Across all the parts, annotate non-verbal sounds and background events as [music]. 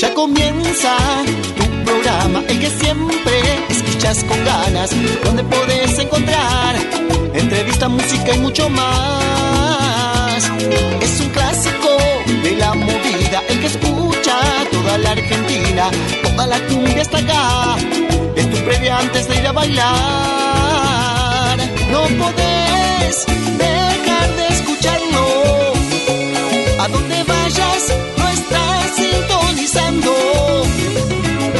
Ya comienza tu programa, el que siempre escuchas con ganas, donde podés encontrar entrevista, música y mucho más. Es un clásico de la movida, el que escucha toda la Argentina, toda la cumbia está acá. Es tu previa antes de ir a bailar. No podés dejar de escucharlo. A donde vayas, no estás sintonizando.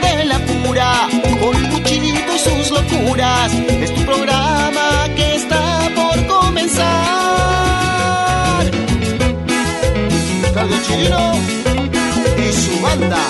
De la pura, con Luchito y sus locuras. Es tu programa que está por comenzar. Carlos Chirino y su banda.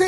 Amigos.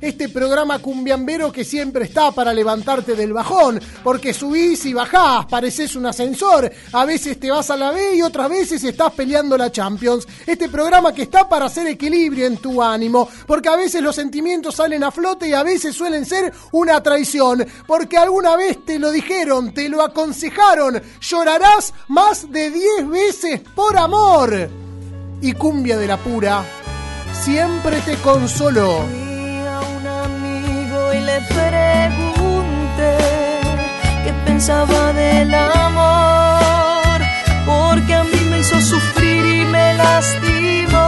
este programa cumbiambero que siempre está para levantarte del bajón, porque subís y bajás, pareces un ascensor, a veces te vas a la B y otras veces estás peleando la Champions. Este programa que está para hacer equilibrio en tu ánimo, porque a veces los sentimientos salen a flote y a veces suelen ser una traición, porque alguna vez te lo dijeron, te lo aconsejaron, llorarás más de 10 veces por amor. Y cumbia de la pura, siempre te consoló. Y le pregunté qué pensaba del amor, porque a mí me hizo sufrir y me lastimó.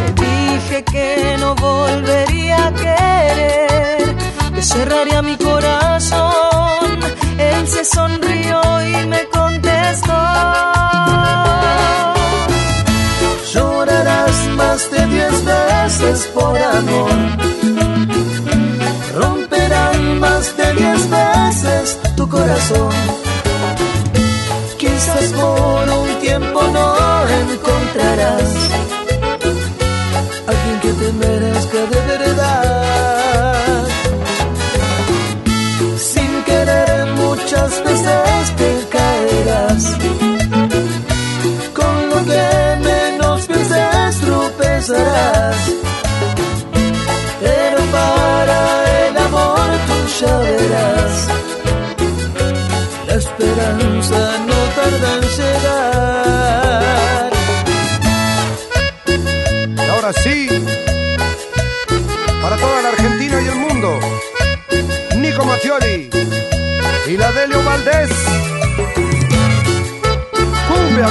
Le dije que no volvería a querer, que cerraría mi corazón. Él se sonrió y me contestó. Llorarás más de diez veces por amor. Romperán más de diez veces tu corazón. Delio Valdés. Cumbia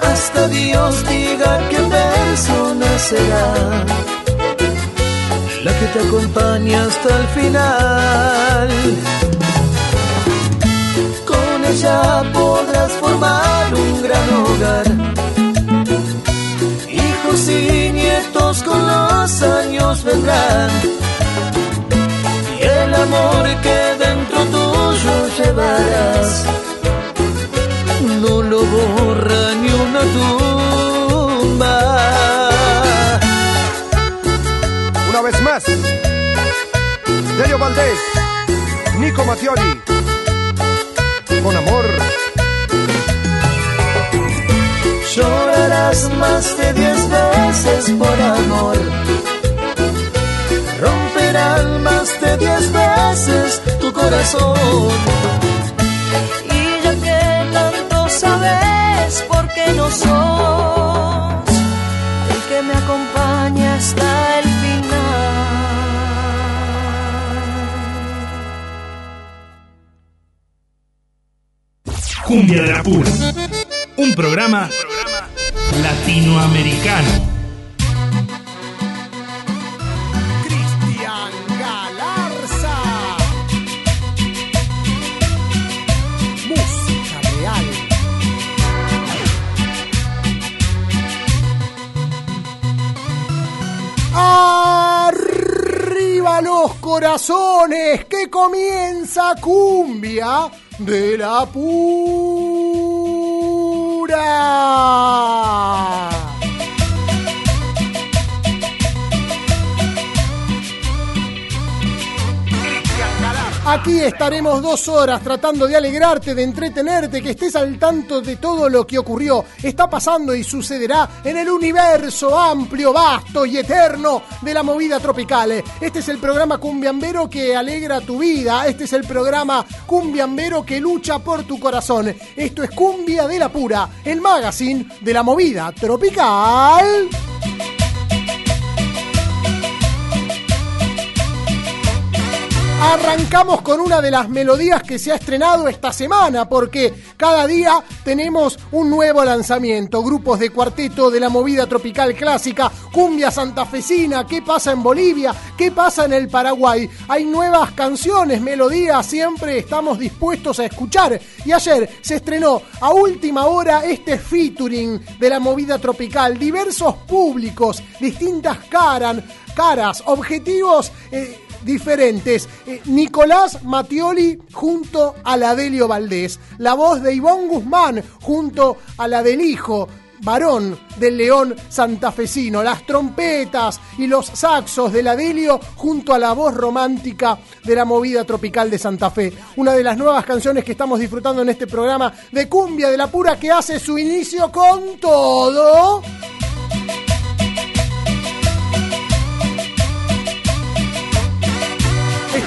Hasta Dios diga qué persona será la que te acompaña hasta el final. Con ella podrás formar un gran hogar. Hijos y nietos con los años vendrán. Y el amor que dentro tuyo llevarás lo borra ni una tumba. Una vez más, Delio Valdés, Nico Mattioli, con amor. Llorarás más de diez veces por amor. Romperán más de diez veces tu corazón. Sabes por qué no sos el que me acompaña hasta el final. Cumbia de la Pura. Un programa latinoamericano. Que comienza cumbia de la pura. Aquí estaremos dos horas tratando de alegrarte, de entretenerte, que estés al tanto de todo lo que ocurrió, está pasando y sucederá en el universo amplio, vasto y eterno de la movida tropical. Este es el programa cumbiambero que alegra tu vida, este es el programa cumbiambero que lucha por tu corazón. Esto es Cumbia de la Pura, el magazine de la movida tropical. Arrancamos con una de las melodías que se ha estrenado esta semana, porque cada día tenemos un nuevo lanzamiento. Grupos de cuarteto de la movida tropical clásica, cumbia santafesina, qué pasa en Bolivia, qué pasa en el Paraguay. Hay nuevas canciones, melodías, siempre estamos dispuestos a escuchar. Y ayer se estrenó a última hora este featuring de la movida tropical. Diversos públicos, distintas caras, caras, objetivos. eh, diferentes. Eh, Nicolás Mattioli junto a la Valdés. La voz de Ivonne Guzmán junto a la del hijo varón del león santafesino. Las trompetas y los saxos de la Delio junto a la voz romántica de la movida tropical de Santa Fe. Una de las nuevas canciones que estamos disfrutando en este programa de Cumbia de la Pura que hace su inicio con todo.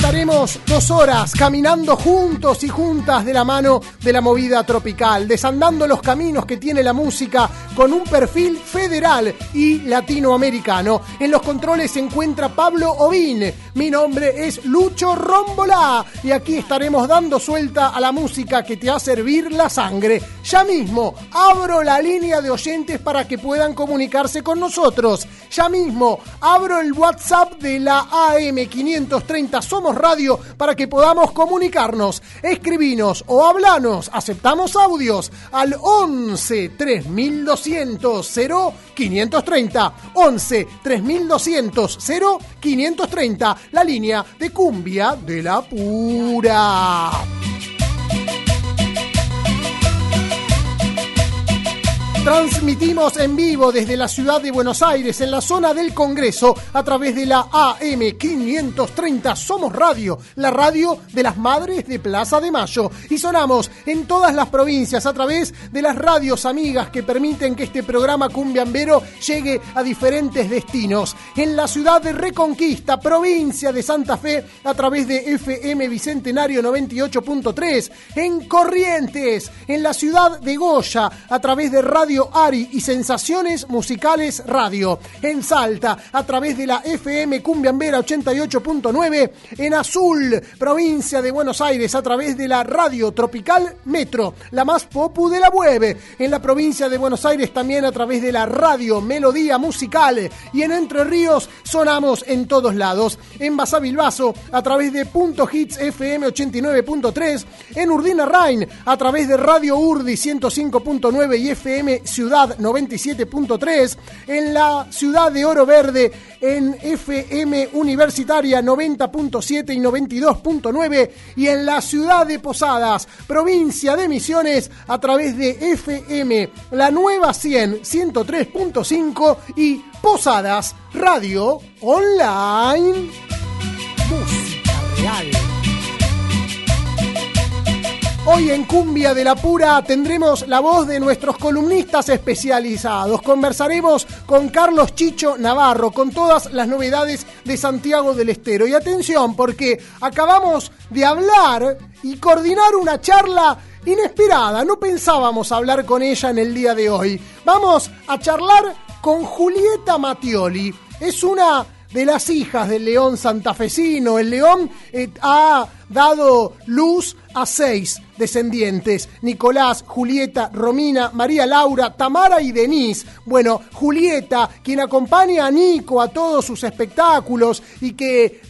Estaremos dos horas caminando juntos y juntas de la mano de la movida tropical, desandando los caminos que tiene la música con un perfil federal y latinoamericano. En los controles se encuentra Pablo Ovín. Mi nombre es Lucho Rombolá y aquí estaremos dando suelta a la música que te hace hervir la sangre. Ya mismo abro la línea de oyentes para que puedan comunicarse con nosotros. Ya mismo abro el WhatsApp de la AM530 Somos Radio para que podamos comunicarnos. Escribinos o hablanos. Aceptamos audios al 11 3200 0530. 11 3200 0530. La línea de cumbia de la pura. Transmitimos en vivo desde la ciudad de Buenos Aires, en la zona del Congreso, a través de la AM530 Somos Radio, la radio de las Madres de Plaza de Mayo. Y sonamos en todas las provincias a través de las radios amigas que permiten que este programa cumbiambero llegue a diferentes destinos. En la ciudad de Reconquista, provincia de Santa Fe, a través de FM Bicentenario 98.3. En Corrientes, en la ciudad de Goya, a través de Radio Ari y Sensaciones Musicales Radio. En Salta, a través de la FM Cumbiambera 88.9. En Azul, provincia de Buenos Aires, a través de la Radio Tropical Metro, la más popu de la web. En la provincia de Buenos Aires también a través de la Radio Melodía Musical. Y en Entre Ríos sonamos en todos lados. En Basavilbaso, a través de Punto Hits FM 89.3. En Urdina Rain, a través de Radio Urdi 105.9 y FM Ciudad 97.3. En la ciudad de Oro Verde, en FM Universitaria 90.7 y 92.9. Y en la ciudad de Posadas, provincia de Misiones, a través de FM La Nueva 100 103.5 y Posadas Radio Online. Hoy en Cumbia de la Pura tendremos la voz de nuestros columnistas especializados. Conversaremos con Carlos Chicho Navarro con todas las novedades de Santiago del Estero. Y atención, porque acabamos de hablar y coordinar una charla inesperada. No pensábamos hablar con ella en el día de hoy. Vamos a charlar con Julieta Mattioli. Es una de las hijas del león santafesino. El león eh, ha dado luz a seis descendientes, Nicolás, Julieta, Romina, María Laura, Tamara y Denise. Bueno, Julieta, quien acompaña a Nico a todos sus espectáculos y que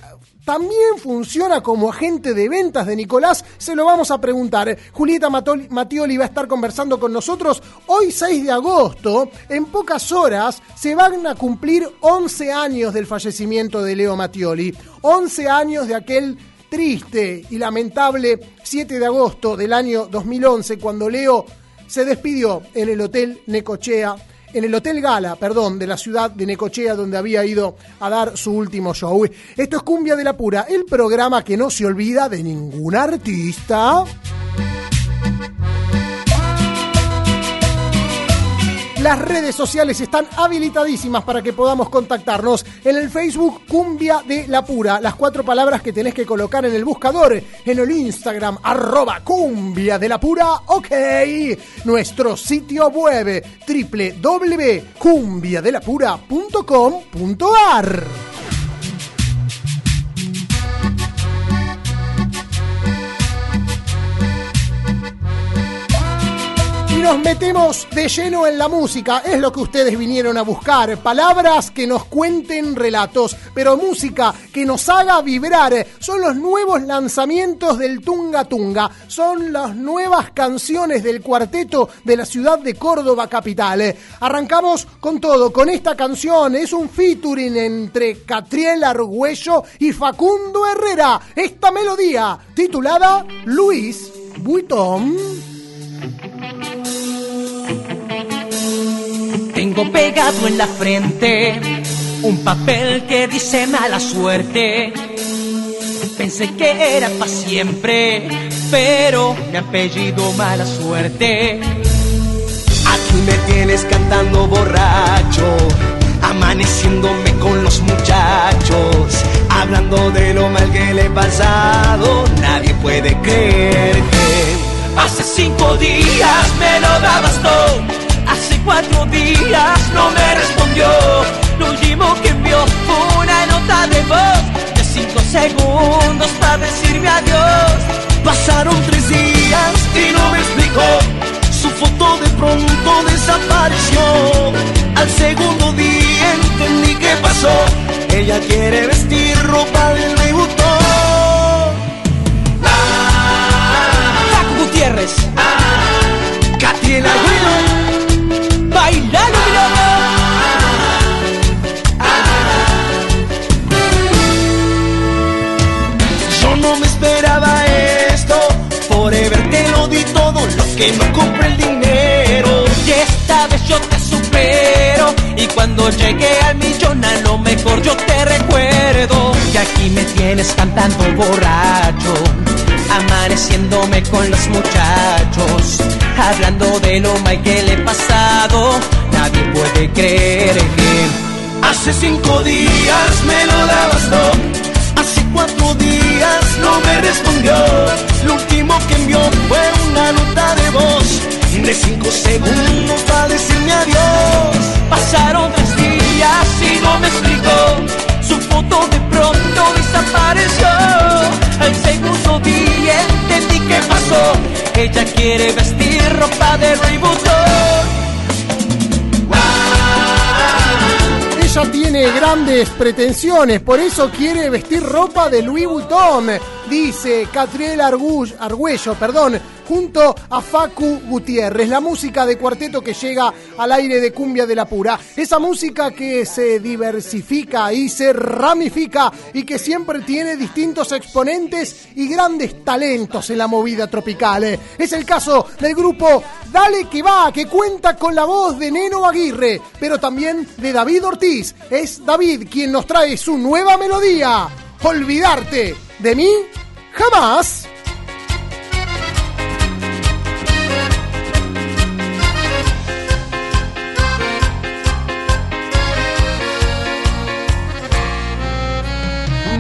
también funciona como agente de ventas de Nicolás, se lo vamos a preguntar. Julieta Matioli va a estar conversando con nosotros hoy 6 de agosto. En pocas horas se van a cumplir 11 años del fallecimiento de Leo Matioli. 11 años de aquel triste y lamentable 7 de agosto del año 2011 cuando Leo se despidió en el Hotel Necochea en el Hotel Gala, perdón, de la ciudad de Necochea, donde había ido a dar su último show. Esto es Cumbia de la Pura, el programa que no se olvida de ningún artista. Las redes sociales están habilitadísimas para que podamos contactarnos. En el Facebook Cumbia de la Pura, las cuatro palabras que tenés que colocar en el buscador. En el Instagram, arroba Cumbia de la Pura, ok. Nuestro sitio web, www.cumbiadelapura.com.ar. nos metemos de lleno en la música. Es lo que ustedes vinieron a buscar. Palabras que nos cuenten relatos, pero música que nos haga vibrar. Son los nuevos lanzamientos del Tunga Tunga. Son las nuevas canciones del cuarteto de la ciudad de Córdoba capital. Arrancamos con todo, con esta canción. Es un featuring entre Catriel Argüello y Facundo Herrera. Esta melodía titulada Luis Buitón. Tengo pegado en la frente un papel que dice mala suerte. Pensé que era para siempre, pero mi apellido mala suerte. Aquí me tienes cantando borracho, amaneciéndome con los muchachos, hablando de lo mal que le he pasado. Nadie puede creer que hace cinco días me lo dabas todo cuatro días no me respondió. Lo último que envió fue una nota de voz de cinco segundos para decirme adiós. Pasaron tres días y no me explicó. Su foto de pronto desapareció. Al segundo día entendí qué pasó. Ella quiere vestir ropa cuando llegue al millón a lo mejor yo te recuerdo. Y aquí me tienes cantando borracho amaneciéndome con los muchachos, hablando de lo mal que le he pasado. Nadie puede creer que hace cinco días me lo dabas todo, hace cuatro días no me respondió. Lo último que envió fue una nota de voz de cinco segundos para decirme adiós. Pasaron tres días y no me explicó. Su foto de pronto desapareció. Al segundo día entendí qué pasó. Ella quiere vestir ropa de Louis Vuitton. Ella tiene grandes pretensiones, por eso quiere vestir ropa de Louis Vuitton dice Catriel Argüello, perdón, junto a Facu Gutiérrez. La música de cuarteto que llega al aire de Cumbia de la Pura. Esa música que se diversifica y se ramifica y que siempre tiene distintos exponentes y grandes talentos en la movida tropical. Eh, Es el caso del grupo Dale que va, que cuenta con la voz de Neno Aguirre, pero también de David Ortiz. Es David quien nos trae su nueva melodía. Olvidarte de mí jamás.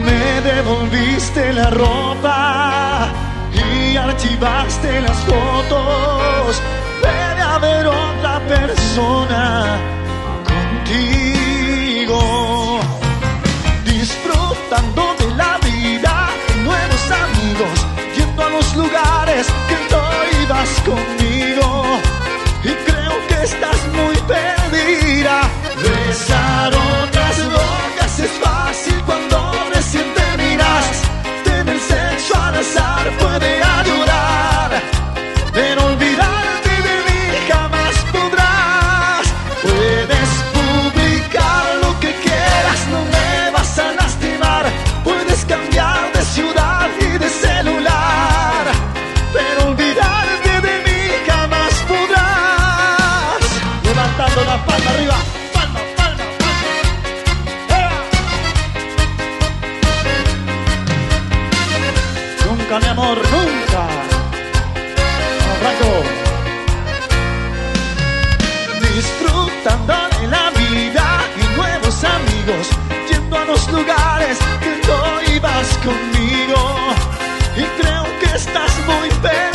Me devolviste la ropa y archivaste las fotos. Debe haber otra persona contigo. Disfrutando lugares que no ibas conmigo. Y creo que estás muy perdida. Besar que no ibas conmigo. Y creo que estás muy perdida.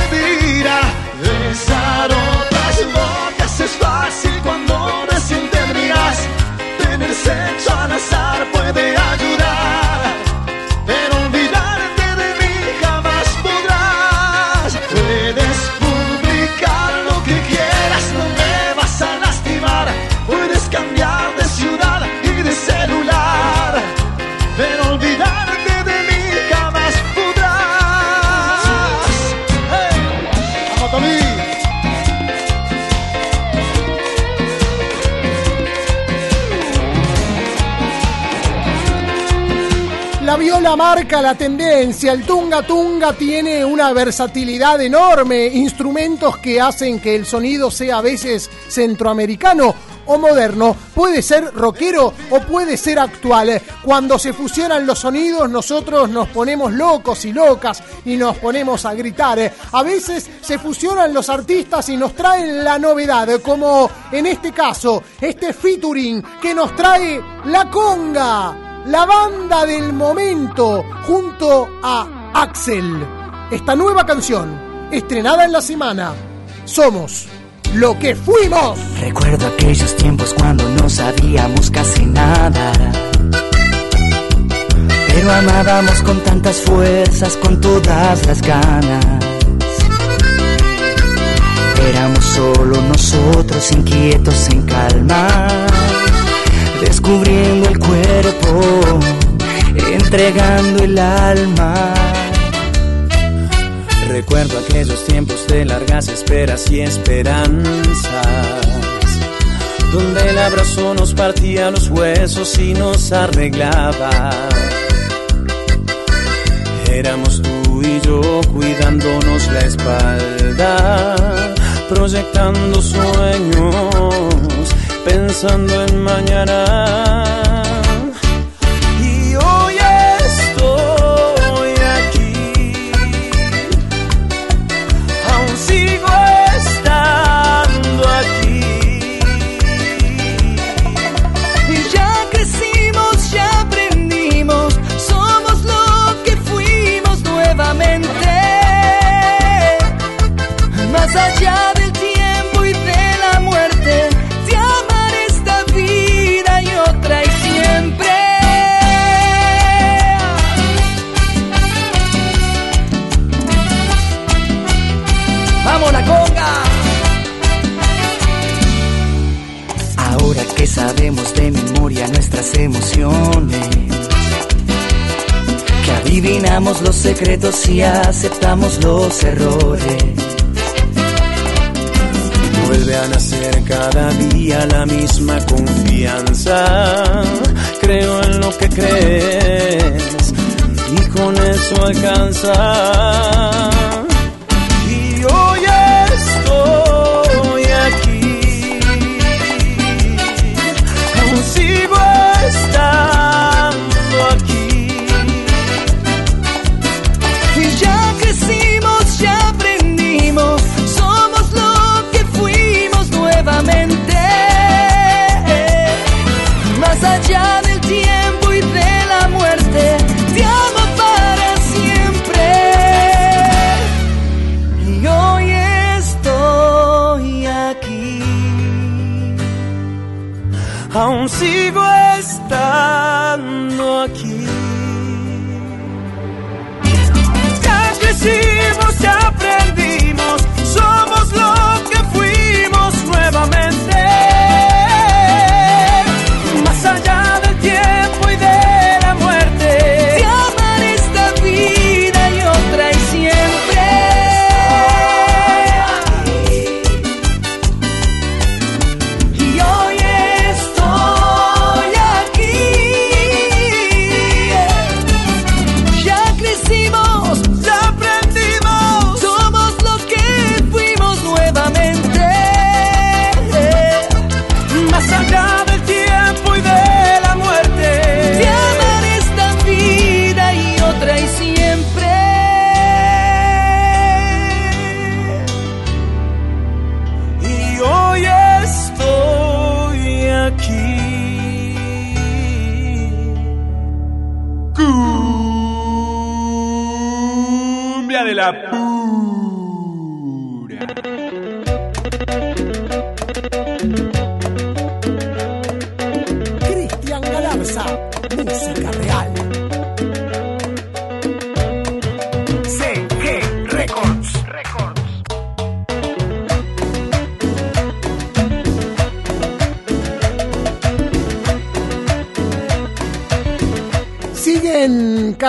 La marca la tendencia, el tunga tunga tiene una versatilidad enorme, instrumentos que hacen que el sonido sea a veces centroamericano o moderno, puede ser rockero o puede ser actual. Cuando se fusionan los sonidos nosotros nos ponemos locos y locas y nos ponemos a gritar. A veces se fusionan los artistas y nos traen la novedad, como en este caso, este featuring que nos trae La Conga la banda del momento junto a Axel. Esta nueva canción, estrenada en la semana, Somos lo que fuimos. Recuerdo aquellos tiempos cuando no sabíamos casi nada. Pero amábamos con tantas fuerzas, con todas las ganas. Éramos solo nosotros, inquietos en calma. Descubriendo el cuerpo, entregando el alma. Recuerdo aquellos tiempos de largas esperas y esperanzas, donde el abrazo nos partía los huesos y nos arreglaba. Éramos tú y yo cuidándonos la espalda, proyectando sueños, pensando en mañana. Sabemos de memoria nuestras emociones, que adivinamos los secretos y aceptamos los errores. Vuelve a nacer cada día la misma confianza. Creo en lo que crees y con eso alcanza.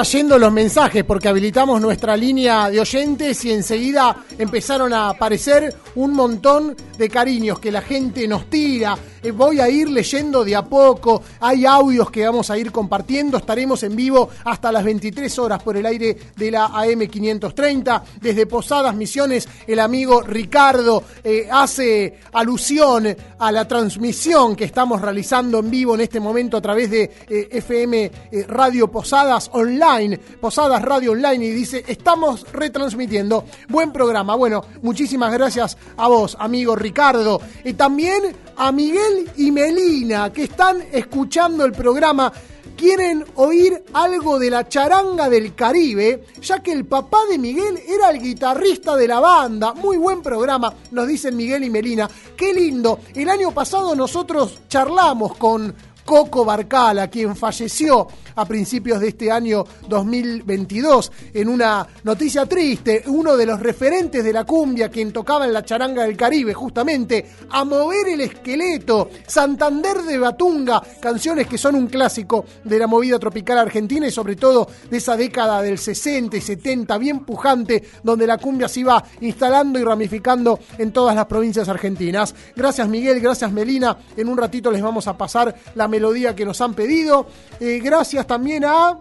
Cayendo los mensajes porque habilitamos nuestra línea de oyentes y enseguida empezaron a aparecer un montón de cariños que la gente nos tira. Eh, voy a ir leyendo de a poco, hay audios que vamos a ir compartiendo, estaremos en vivo hasta las 23 horas por el aire de la AM530. Desde Posadas Misiones, el amigo Ricardo eh, hace alusión a la transmisión que estamos realizando en vivo en este momento a través de eh, FM Radio Posadas Online, Posadas Radio Online, y dice, estamos retransmitiendo. Buen programa. Bueno, muchísimas gracias a vos, amigo Ricardo. Y también a Miguel y Melina, que están escuchando el programa. Quieren oír algo de la charanga del Caribe, ya que el papá de Miguel era el guitarrista de la banda. Muy buen programa, nos dicen Miguel y Melina. Qué lindo. El año pasado nosotros charlamos con Coco Barcala, quien falleció a principios de este año 2022 en una noticia triste, uno de los referentes de la cumbia, quien tocaba en la charanga del Caribe, justamente, a mover el esqueleto, Santander de Batunga, canciones que son un clásico de la movida tropical argentina y sobre todo de esa década del 60 y 70, bien pujante, donde la cumbia se iba instalando y ramificando en todas las provincias argentinas. Gracias Miguel, gracias Melina, en un ratito les vamos a pasar la melodía que nos han pedido. Eh, gracias también a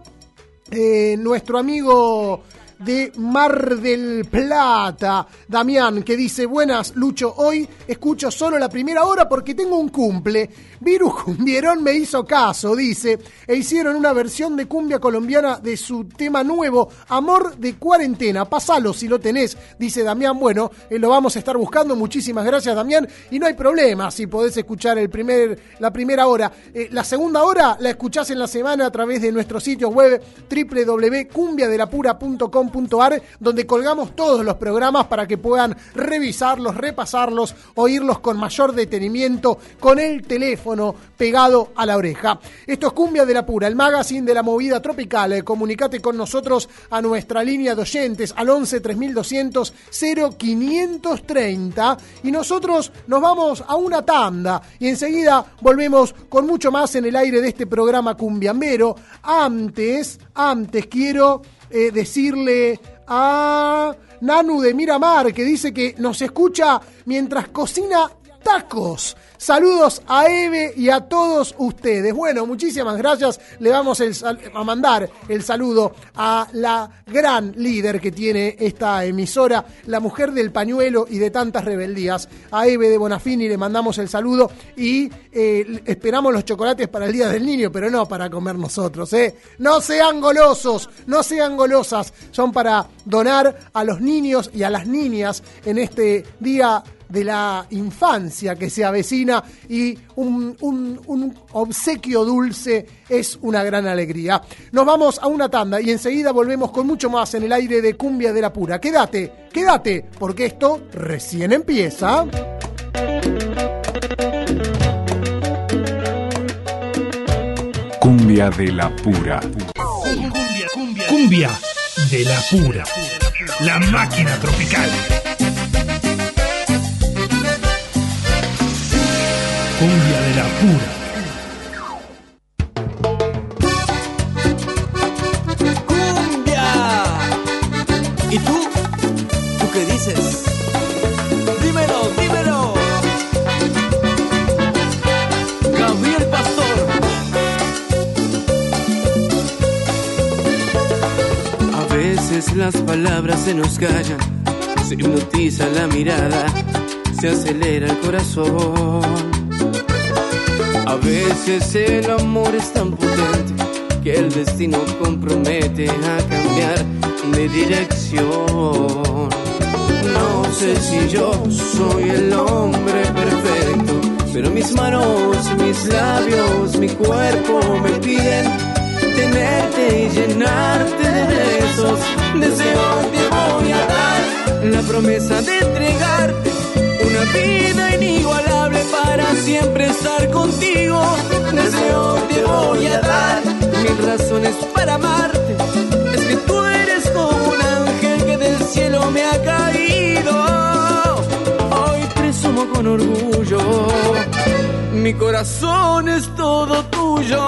eh, nuestro amigo de Mar del Plata, Damián, que dice, buenas, Lucho, hoy escucho solo la primera hora porque tengo un cumple. Virus Cumbierón me hizo caso, dice, e hicieron una versión de cumbia colombiana de su tema nuevo, Amor de Cuarentena. Pasalo si lo tenés, dice Damián. Bueno, eh, lo vamos a estar buscando. Muchísimas gracias, Damián. Y no hay problema si podés escuchar el primer, la primera hora. Eh, la segunda hora la escuchás en la semana a través de nuestro sitio web www.cumbiadelapura.com donde colgamos todos los programas para que puedan revisarlos, repasarlos, oírlos con mayor detenimiento, con el teléfono pegado a la oreja. Esto es Cumbia de la Pura, el magazine de la movida tropical. Eh, comunicate con nosotros a nuestra línea de oyentes al 11 3200 0530 y nosotros nos vamos a una tanda y enseguida volvemos con mucho más en el aire de este programa cumbiambero. Antes, antes quiero eh, decirle a Nanu de Miramar que dice que nos escucha mientras cocina tacos. Saludos a Eve y a todos ustedes. Bueno, muchísimas gracias. Le vamos a mandar el saludo a la gran líder que tiene esta emisora, la mujer del pañuelo y de tantas rebeldías. A Eve de Bonafini le mandamos el saludo y eh, esperamos los chocolates para el Día del Niño, pero no para comer nosotros. ¿eh? No sean golosos, no sean golosas. Son para donar a los niños y a las niñas en este día de la infancia que se avecina y un, un, obsequio dulce es una gran alegría. Nos vamos a una tanda y enseguida volvemos con mucho más en el aire de Cumbia de la Pura. Quédate, quédate, porque esto recién empieza. Cumbia de la Pura. Cumbia, cumbia, cumbia de la Pura. La máquina tropical. Cumbia de la pura. ¡Cumbia! ¿Y tú? ¿Tú qué dices? Dímelo, dímelo. Gabriel Pastor. A veces las palabras se nos callan, se hipnotiza la mirada, se acelera el corazón. A veces el amor es tan potente que el destino compromete a cambiar de dirección. No sé si yo soy el hombre perfecto, pero mis manos, mis labios, mi cuerpo me piden tenerte y llenarte de besos. Deseo te voy a dar la promesa de entregarte una vida inigualable para siempre estar contigo. Deseo te voy a dar mil razones para amarte. Es que tú eres como un ángel que del cielo me ha caído. Hoy presumo con orgullo, mi corazón es todo tuyo.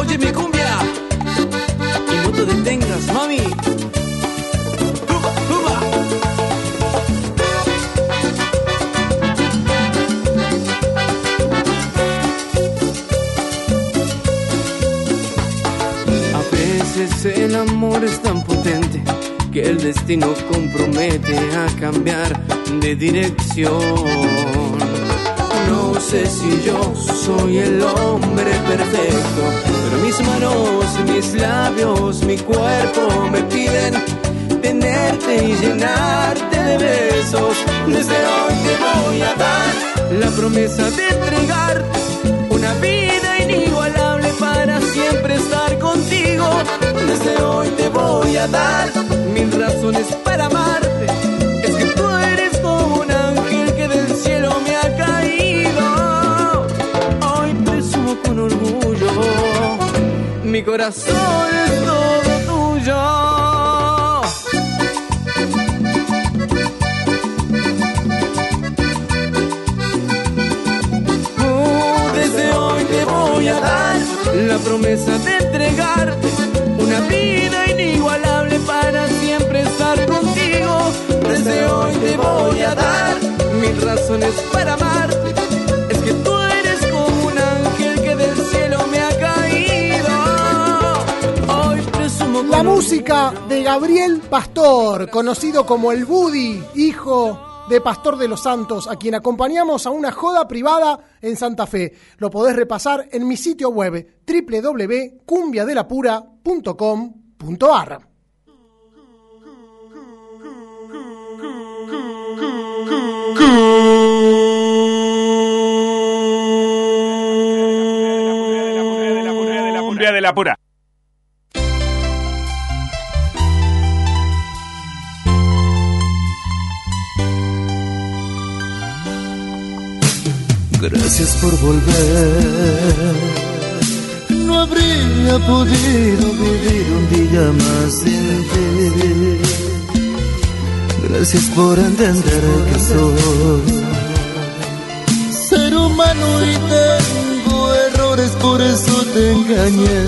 Oye mi cumbia, y no te detengas, mami. Es tan potente que el destino compromete a cambiar de dirección. No sé si yo soy el hombre perfecto, pero mis manos, mis labios, mi cuerpo me piden tenerte y llenarte de besos. Desde hoy te voy a dar la promesa de entregarte Desde hoy te voy a dar mil razones para amarte. Es que tú eres como un ángel que del cielo me ha caído. Hoy presumo con orgullo, mi corazón es todo tuyo. la promesa de entregarte una vida inigualable para siempre estar contigo. Desde hoy te voy a dar mil razones para amarte. Es que tú eres como un ángel que del cielo me ha caído. Hoy presumo La música de Gabriel Pastor, conocido como el Buddy, hijo de Pastor de los Santos, a quien acompañamos a una joda privada en Santa Fe. Lo podés repasar en mi sitio web www.cumbiadelapura.com.ar. Cumbia de la pura. Gracias por volver. No habría podido vivir un día más sin ti. Gracias por entender que soy ser humano y tengo errores, por eso te engañé.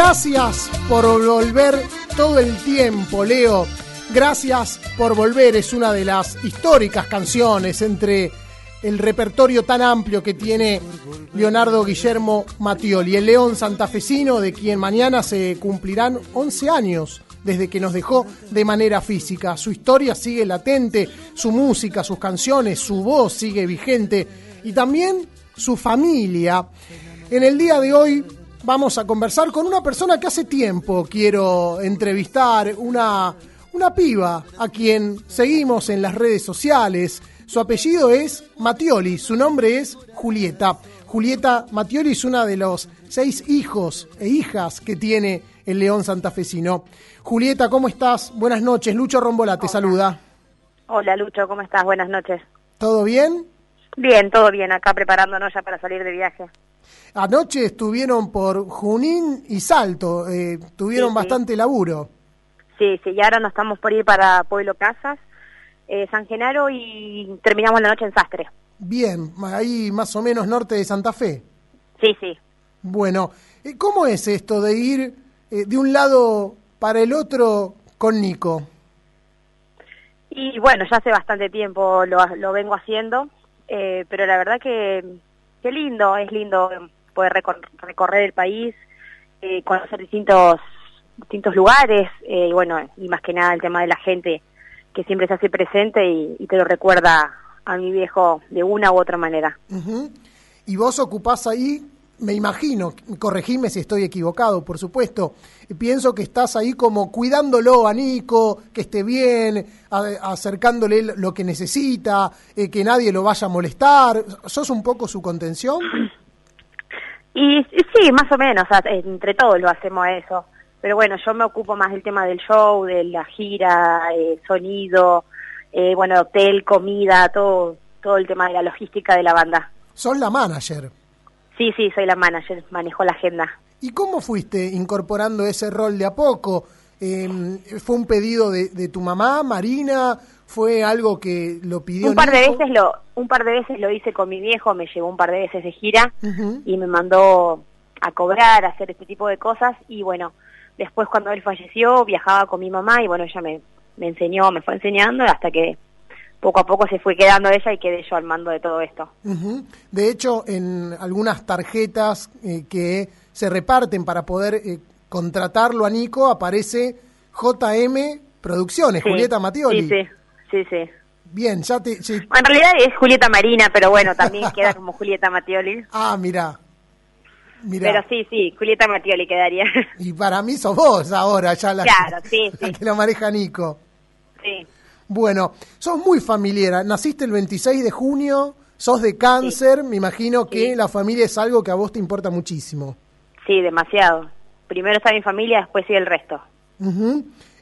Gracias por volver todo el tiempo, Leo. Gracias por volver es una de las históricas canciones entre el repertorio tan amplio que tiene Leonardo Guillermo Mattioli, el león santafesino de quien mañana se cumplirán 11 años desde que nos dejó de manera física. Su historia sigue latente, su música, sus canciones, su voz sigue vigente y también su familia. En el día de hoy vamos a conversar con una persona que hace tiempo quiero entrevistar, una, una piba a quien seguimos en las redes sociales. Su apellido es Mattioli, su nombre es Julieta. Julieta Mattioli es una de los seis hijos e hijas que tiene el León Santafesino. Julieta, ¿cómo estás? Buenas noches. Lucho Rombola te saluda. Hola Lucho, ¿cómo estás? Buenas noches. ¿Todo bien? Bien, todo bien, acá preparándonos ya para salir de viaje. Anoche estuvieron por Junín y Salto, eh, tuvieron Sí, sí. bastante laburo. Sí, sí, y ahora nos estamos por ir para Pueblo Casas, eh, San Genaro y terminamos la noche en Sastre. Bien, ahí más o menos norte de Santa Fe. Sí, sí. Bueno, eh, ¿cómo es esto de ir eh, de un lado para el otro con Nico? Y bueno, ya hace bastante tiempo lo, lo vengo haciendo, eh, pero la verdad que, qué lindo, es lindo poder recor- recorrer el país, eh, conocer distintos distintos lugares, eh, y bueno, y más que nada el tema de la gente que siempre se hace presente y, te lo recuerda a mi viejo de una u otra manera. Y vos ocupás ahí, me imagino, corregime si estoy equivocado, por supuesto, pienso que estás ahí como cuidándolo a Nico, que esté bien, a- acercándole lo que necesita, eh, que nadie lo vaya a molestar. ¿Sos un poco su contención? Y, y sí, más o menos, entre todos lo hacemos eso. Pero bueno, yo me ocupo más del tema del show, de la gira, eh, sonido, eh, bueno, hotel, comida, todo, todo el tema de la logística de la banda. Sos la manager. Sí, sí, soy la manager, manejo la agenda. ¿Y cómo fuiste incorporando ese rol de a poco? Eh, ¿Fue un pedido de, de tu mamá, Marina? ¿Fue algo que lo pidió Un par de veces lo, un par de veces lo hice con mi viejo, me llevó un par de veces de gira y me mandó a cobrar, a hacer este tipo de cosas y bueno, después cuando él falleció viajaba con mi mamá y bueno, ella me, me enseñó, me fue enseñando hasta que poco a poco se fue quedando ella y quedé yo al mando de todo esto. De hecho, en algunas tarjetas eh, que se reparten para poder eh, contratarlo a Nico aparece JM Producciones, Sí, Julieta Mattioli. Sí, sí, sí, sí. Bien, ya te... En realidad es Julieta Marina, pero bueno, también [laughs] queda como Julieta Mattioli. Ah, mira. Mira. Pero sí, sí, Julieta Mattioli quedaría. Y para mí sos vos ahora, ya la, Claro, sí, [laughs] la sí. que lo maneja Nico. sí. Bueno, sos muy familiar. Naciste el 26 de junio, sos de cáncer. Me imagino que Sí. la familia es algo que a vos te importa muchísimo. Sí, demasiado. Primero está mi familia, después sí el resto.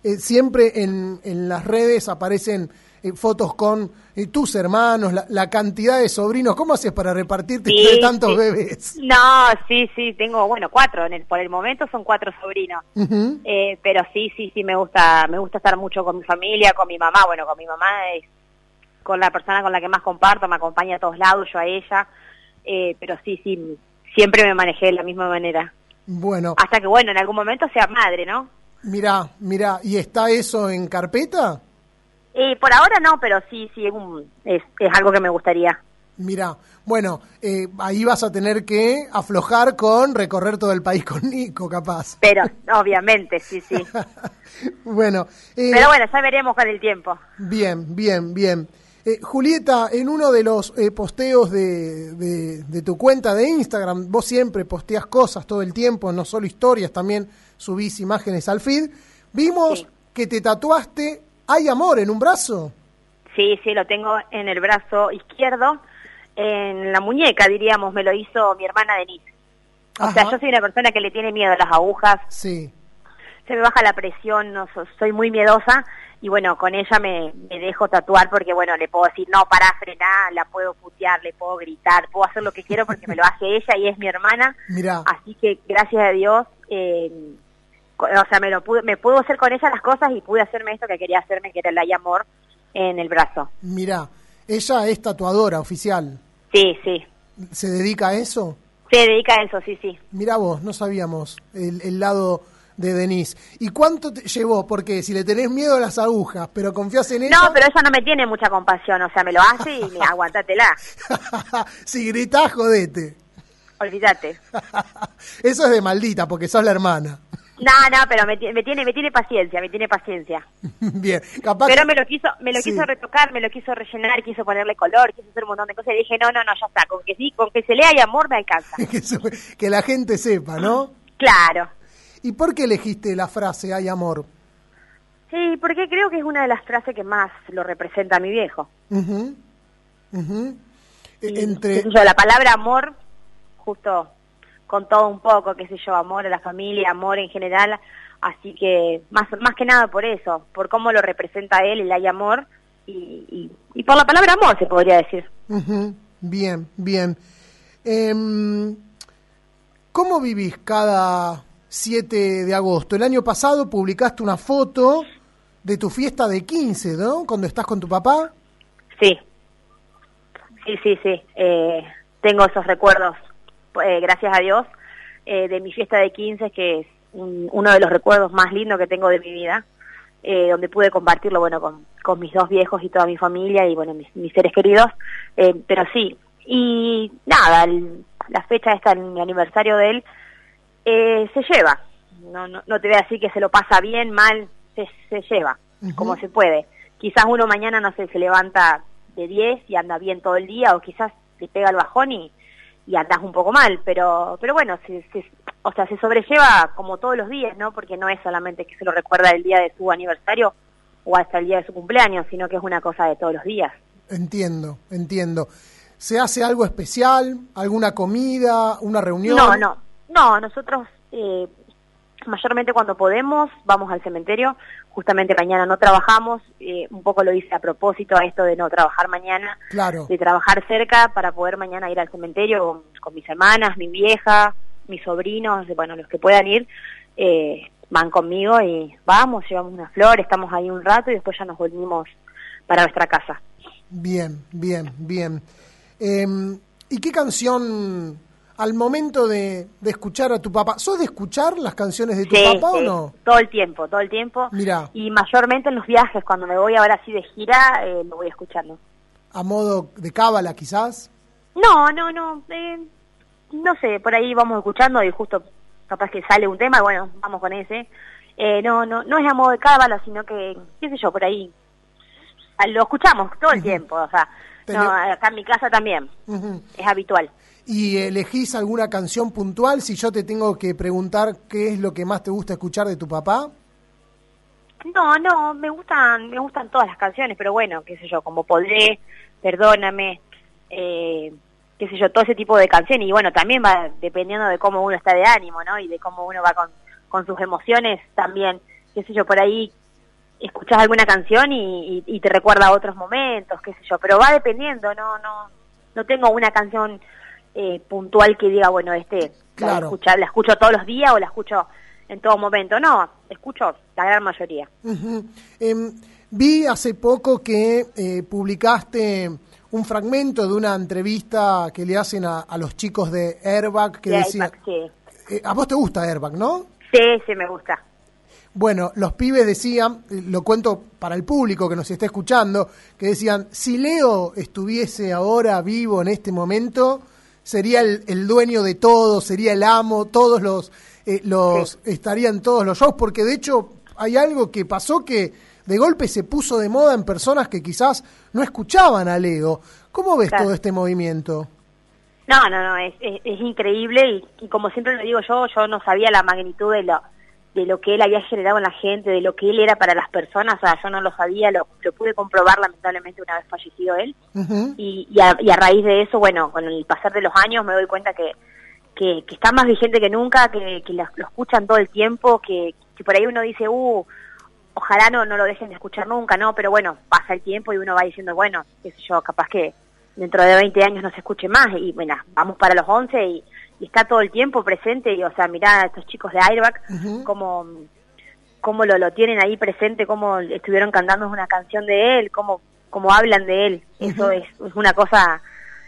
Eh, siempre en, en las redes aparecen fotos con tus hermanos, la, la cantidad de sobrinos. ¿Cómo haces para repartirte Sí, entre tantos sí. bebés? No, sí, sí, tengo, bueno, cuatro, en el, por el momento son cuatro sobrinos. Eh, pero sí, sí, sí, me gusta, me gusta estar mucho con mi familia, con mi mamá. Bueno, con mi mamá es con la persona con la que más comparto, me acompaña a todos lados, yo a ella. Eh, pero sí, sí, siempre me manejé de la misma manera. Bueno, Hasta que, bueno, en algún momento sea madre, ¿no? mira, mira, ¿y está eso en carpeta? Y por ahora no, pero sí, sí, es, un- es, es algo que me gustaría. Mira, bueno, eh, ahí vas a tener que aflojar con recorrer todo el país con Nico, capaz. Pero, [laughs] obviamente, sí, sí. [laughs] Bueno, eh, Pero bueno, ya veremos con el tiempo. Bien, bien, bien. Eh, Julieta, en uno de los eh, posteos de, de- de tu cuenta de Instagram, vos siempre posteas cosas todo el tiempo, no solo historias, también subís imágenes al feed. Vimos Sí. que te tatuaste Hay amor en un brazo. Sí, sí, lo tengo en el brazo izquierdo, en la muñeca, diríamos, me lo hizo mi hermana Denise. O sea, yo soy una persona que le tiene miedo a las agujas, Sí. se me baja la presión, no so- soy muy miedosa y bueno, con ella me, me dejo tatuar porque bueno, le puedo decir, no, para frenar, la puedo putear, le puedo gritar, puedo hacer lo que quiero porque me lo hace ella y es mi hermana, [laughs] Mirá, así que gracias a Dios, eh, o sea, me lo pude, me pudo hacer con ella las cosas y pude hacerme esto que quería hacerme, que era el Amor en el brazo. mirá. Ella es tatuadora oficial. Sí, sí, ¿Se dedica a eso? se dedica a eso, sí, sí. Mira vos, no sabíamos el, el lado de Denise. ¿Y cuánto te llevó? Porque si le tenés miedo a las agujas, pero confías en ella... No, pero ella no me tiene mucha compasión, o sea, me lo hace y me [laughs] aguantatela, [laughs] si gritás, jodete. olvídate. [laughs] Eso es de maldita, porque sos la hermana. No, no, pero me, me tiene me tiene paciencia, me tiene paciencia. [laughs] Bien, capaz Pero me lo quiso me lo Sí. quiso retocar, me lo quiso rellenar, quiso ponerle color, quiso hacer un montón de cosas y dije, no, no, no, ya está, con que sí, con que se lea y amor me alcanza. [laughs] que, se- que la gente sepa, ¿no? [gasps] Claro. ¿Y por qué elegiste la frase hay amor? Sí, porque creo que es una de las frases que más lo representa a mi viejo. E- qué Entre... yo, la palabra amor, justo con todo un poco, qué sé yo, amor a la familia, amor en general, así que más, más que nada por eso, por cómo lo representa él, el hay amor, y, y, y por la palabra amor se podría decir. Ujú, Bien, bien. Em, ¿Cómo vivís cada 7 de agosto? El año pasado publicaste una foto de tu fiesta de 15, ¿no? Cuando estás con tu papá. Sí, sí, sí, sí. Eh, tengo esos recuerdos, eh, gracias a Dios, eh, de mi fiesta de 15, que es un- uno de los recuerdos más lindos que tengo de mi vida, eh, donde pude compartirlo, bueno, con, con mis dos viejos y toda mi familia y, bueno, mis, mis seres queridos. Pero sí, y nada, el- la fecha esta, el aniversario de él, eh, se lleva. No, no, no te voy a decir que se lo pasa bien, mal, se, se lleva, como se puede. Quizás uno mañana, no sé, se levanta de 10 y anda bien todo el día, o quizás te pega el bajón y, y andas un poco mal, pero pero bueno, se, se- o sea, se sobrelleva como todos los días, ¿no? Porque no es solamente que se lo recuerda el día de su aniversario o hasta el día de su cumpleaños, sino que es una cosa de todos los días. Entiendo, entiendo. ¿Se hace algo especial? ¿Alguna comida? ¿Una reunión? No, no, no, nosotros eh, mayormente cuando podemos vamos al cementerio, justamente mañana no trabajamos, eh, un poco lo hice a propósito a esto de no trabajar mañana, Claro. de trabajar cerca para poder mañana ir al cementerio con, con mis hermanas, mi vieja, mis sobrinos, bueno, los que puedan ir, eh, van conmigo y vamos, llevamos una flor, estamos ahí un rato y después ya nos volvimos para nuestra casa. Bien, bien, bien. Em, ¿Y qué canción, al momento de, de escuchar a tu papá, ¿sos de escuchar las canciones de tu Sí, papá o sí, no? Todo el tiempo, todo el tiempo. Mira, Y mayormente en los viajes, cuando me voy ahora así de gira, eh, lo voy escuchando. a modo de cábala quizás. No, no, no. eh, no sé, por ahí vamos escuchando y justo capaz que sale un tema y bueno, vamos con ese. Eh, no, no, no es a modo de cábala, sino que, qué sé yo, por ahí ah, lo escuchamos todo el tiempo. O sea, No, acá en mi casa también, es habitual. ¿Y elegís alguna canción puntual si yo te tengo que preguntar qué es lo que más te gusta escuchar de tu papá? No, no, me gustan, me gustan todas las canciones, pero bueno, qué sé yo, como Podré, Perdóname, eh, qué sé yo, todo ese tipo de canciones. Y bueno, también va dependiendo de cómo uno está de ánimo, ¿no? Y de cómo uno va con, con sus emociones también, qué sé yo, por ahí escuchás alguna canción y, y- y te recuerda a otros momentos, qué sé yo, pero va dependiendo, no, no, no tengo una canción eh, puntual que diga, bueno, este, la, Claro. escucha- la escucho todos los días o la escucho en todo momento, no, escucho la gran mayoría. Em, vi hace poco que eh, publicaste un fragmento de una entrevista que le hacen a, a los chicos de Airbag que De decía, Airbag, sí. eh, a vos te gusta Airbag, ¿no? Sí, sí, me gusta. Bueno, los pibes decían, lo cuento para el público que nos está escuchando, que decían, si Leo estuviese ahora vivo en este momento, sería el, el dueño de todo, sería el amo, todos los, eh, los estarían todos los shows, porque de hecho hay algo que pasó que de golpe se puso de moda en personas que quizás no escuchaban a Leo. ¿Cómo ves Claro. todo este movimiento? No, no, no, es, es, es increíble y, y como siempre lo digo yo, yo no sabía la magnitud de lo de lo que él había generado en la gente, de lo que él era para las personas, o sea, yo no lo sabía, lo, lo pude comprobar lamentablemente una vez fallecido él. Y, y, a, y a raíz de eso, bueno, con el pasar de los años me doy cuenta que, que, que está más vigente que nunca, que, que lo, lo escuchan todo el tiempo, que, si por ahí uno dice, uh, ojalá no, no lo dejen de escuchar nunca, ¿no? Pero bueno, pasa el tiempo y uno va diciendo, bueno, qué sé yo, capaz que dentro de 20 años no se escuche más y bueno, vamos para los 11 y, y está todo el tiempo presente y, o sea, mirá a estos chicos de Airbag como cómo lo, lo tienen ahí presente, cómo estuvieron cantando una canción de él, cómo, cómo hablan de él. Eso es, es una cosa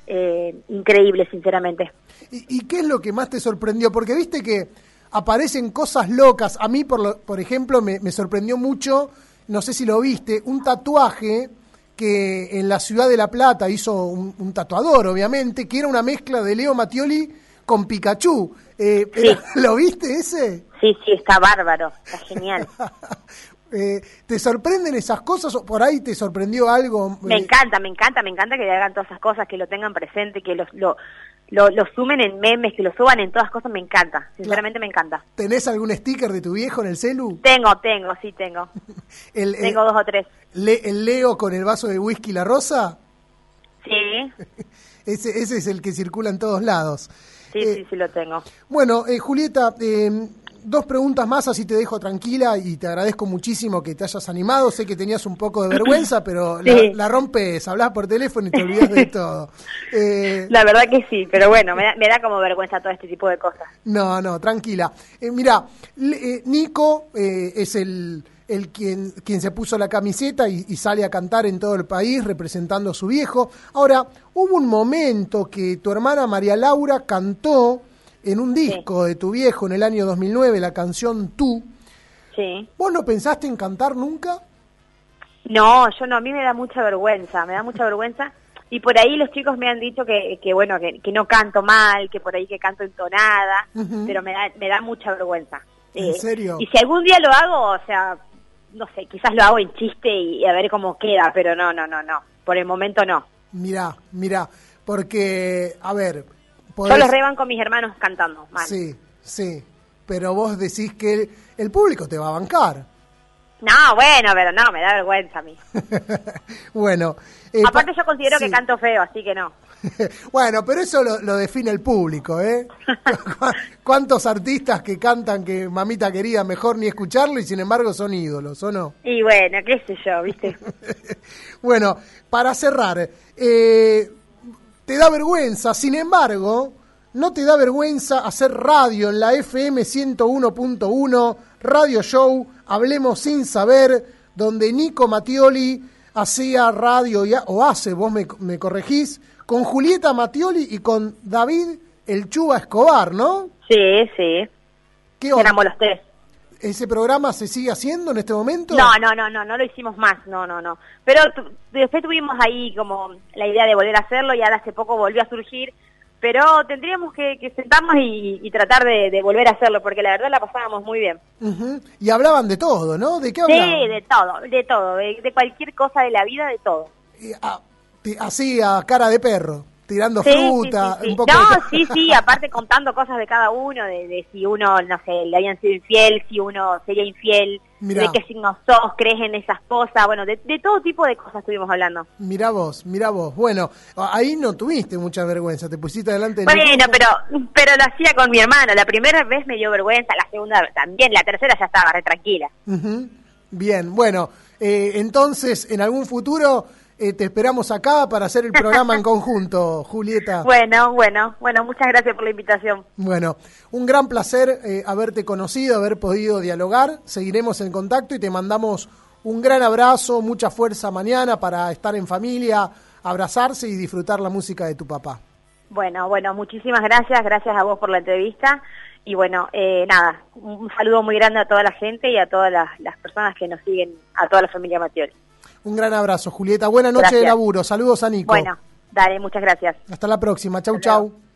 eh, increíble, sinceramente. ¿Y, ¿Y qué es lo que más te sorprendió? Porque viste que aparecen cosas locas. A mí, por, lo- por ejemplo, me, me sorprendió mucho, no sé si lo viste, un tatuaje que en la ciudad de La Plata hizo un, un tatuador, obviamente, que era una mezcla de Leo Mattioli con Pikachu. Eh, [laughs] ¿Lo viste ese? Sí, sí, está bárbaro, está genial. [laughs] Eh, ¿Te sorprenden esas cosas o por ahí te sorprendió algo? Me Eh, encanta, me encanta, me encanta que hagan todas esas cosas, que lo tengan presente, que los, lo, lo, lo sumen en memes, que lo suban en todas cosas, me encanta, sinceramente me encanta. ¿Tenés algún sticker de tu viejo en el celu? Tengo, tengo, sí tengo. [laughs] El, eh, Tengo dos o tres. Le- el Leo con el vaso de whisky La Rosa, Sí, ese, ese es el que circula en todos lados. Sí, Eh, sí, sí lo tengo. Bueno, eh, Julieta, eh, dos preguntas más, así te dejo tranquila y te agradezco muchísimo que te hayas animado. Sé que tenías un poco de vergüenza, [clears throat] pero la- Sí. la, rompes, hablas por teléfono y te [laughs] olvidas de todo. Eh, La verdad que sí, pero bueno, me da, me da como vergüenza todo este tipo de cosas. No, no, tranquila. Eh, mira, Nico eh, es el, el quien, quien se puso la camiseta y, y sale a cantar en todo el país representando a su viejo. Ahora, hubo un momento que tu hermana María Laura cantó en un disco de tu viejo en el año 2009 la canción Tú. Sí. ¿Vos no pensaste en cantar nunca? No, yo no, a mí me da mucha vergüenza, me da mucha vergüenza. Y por ahí los chicos me han dicho que, que bueno, que, que no canto mal, que por ahí que canto entonada, pero me da, me da mucha vergüenza. ¿En serio? Y si algún día lo hago, o sea, no sé, quizás lo hago en chiste y, a ver cómo queda, pero no, no, no, no. Por el momento no. Mirá, mirá, porque, a ver... Yo podés- los reban con mis hermanos cantando mal. Sí, sí, pero vos decís que el, el público te va a bancar. No, bueno, pero no, me da vergüenza a mí. [laughs] Bueno, eh, Aparte pa- yo considero sí. que canto feo, así que no. [laughs] bueno, pero eso lo, lo define el público, ¿eh? ¿Cu- [laughs] ¿Cuántos artistas que cantan que mamita querida mejor ni escucharlo y sin embargo son ídolos, o no? Y bueno, qué sé yo, ¿viste? [laughs] Bueno, para cerrar, eh, te da vergüenza, sin embargo, no te da vergüenza hacer radio en la FM 101.1, Radio Show, Hablemos sin saber, donde Nico Mattioli hacía radio y ha- o hace, vos me, me corregís, con Julieta Mattioli y con David El Chuba Escobar, ¿no? Sí, sí. ¿Qué? Éramos los tres. ¿Ese programa se sigue haciendo en este momento? No, no, no, no, no lo hicimos más, no, no, no. Pero después tuvimos ahí como la idea de volver a hacerlo y ahora hace poco volvió a surgir, pero tendríamos que, que sentarnos y, y tratar de, de volver a hacerlo, porque la verdad la pasábamos muy bien. Y hablaban de todo, ¿no? ¿De qué Sí, hablaban? de todo, de todo, de, de cualquier cosa de la vida, de todo. Ti- Así, a cara de perro, tirando Sí, fruta, sí, sí, sí. un poco No, de- sí, sí, [laughs] aparte contando cosas de cada uno, de, de si uno, no sé, le habían sido infiel, si uno sería infiel, Mirá. de qué signo sos, crees en esas cosas, bueno, de, de todo tipo de cosas estuvimos hablando. Mirá vos, mirá vos. Bueno, ahí no tuviste mucha vergüenza, te pusiste delante del Bueno, pero pero lo hacía con mi hermano. La primera vez me dio vergüenza, la segunda también, la tercera ya estaba re tranquila. Bien, bueno, eh, entonces en algún futuro eh, te esperamos acá para hacer el programa en conjunto, [laughs] Julieta. Bueno, bueno, bueno, muchas gracias por la invitación. Bueno, un gran placer eh, haberte conocido, haber podido dialogar. Seguiremos en contacto y te mandamos un gran abrazo, mucha fuerza mañana para estar en familia, abrazarse y disfrutar la música de tu papá. Bueno, bueno, muchísimas gracias, gracias a vos por la entrevista. Y bueno, eh, nada, un saludo muy grande a toda la gente y a todas las, las personas que nos siguen, a toda la familia Matioli. Un gran abrazo, Julieta. Buena noche Gracias. de laburo. Saludos a Nico. Bueno, dale, muchas gracias. Hasta la próxima. Chau, chau.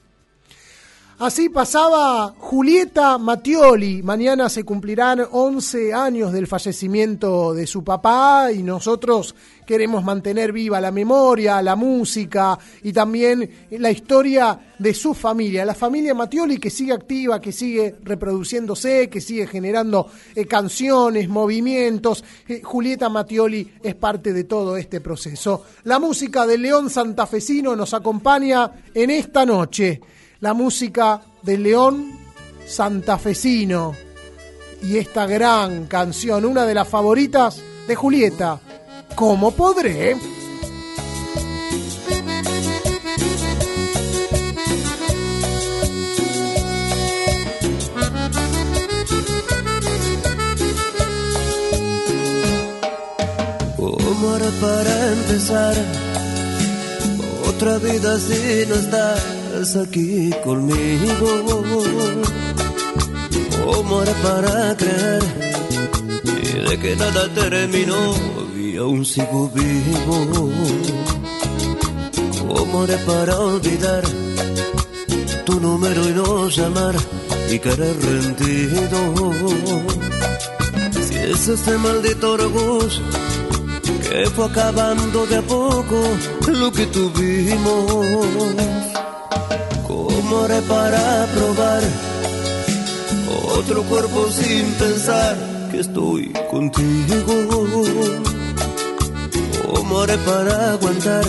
Así pasaba Julieta Mattioli. Mañana se cumplirán 11 años del fallecimiento de su papá y nosotros queremos mantener viva la memoria, la música y también la historia de su familia. La familia Mattioli que sigue activa, que sigue reproduciéndose, que sigue generando eh, canciones, movimientos. Eh, Julieta Mattioli es parte de todo este proceso. La música de León Santafesino nos acompaña en esta noche la música del León Santafesino. y esta gran canción, una de las favoritas de Julieta. ¿Cómo podré? ¿Cómo haré para empezar otra vida si no estás aquí conmigo? ¿Cómo haré para creer de que nada terminó y aún sigo vivo? ¿Cómo haré para olvidar tu número y no llamar y querer rendido? Si es este maldito orgullo que fue acabando de a poco lo que tuvimos. ¿Cómo haré para probar otro cuerpo sin pensar que estoy contigo? ¿Cómo haré para aguantar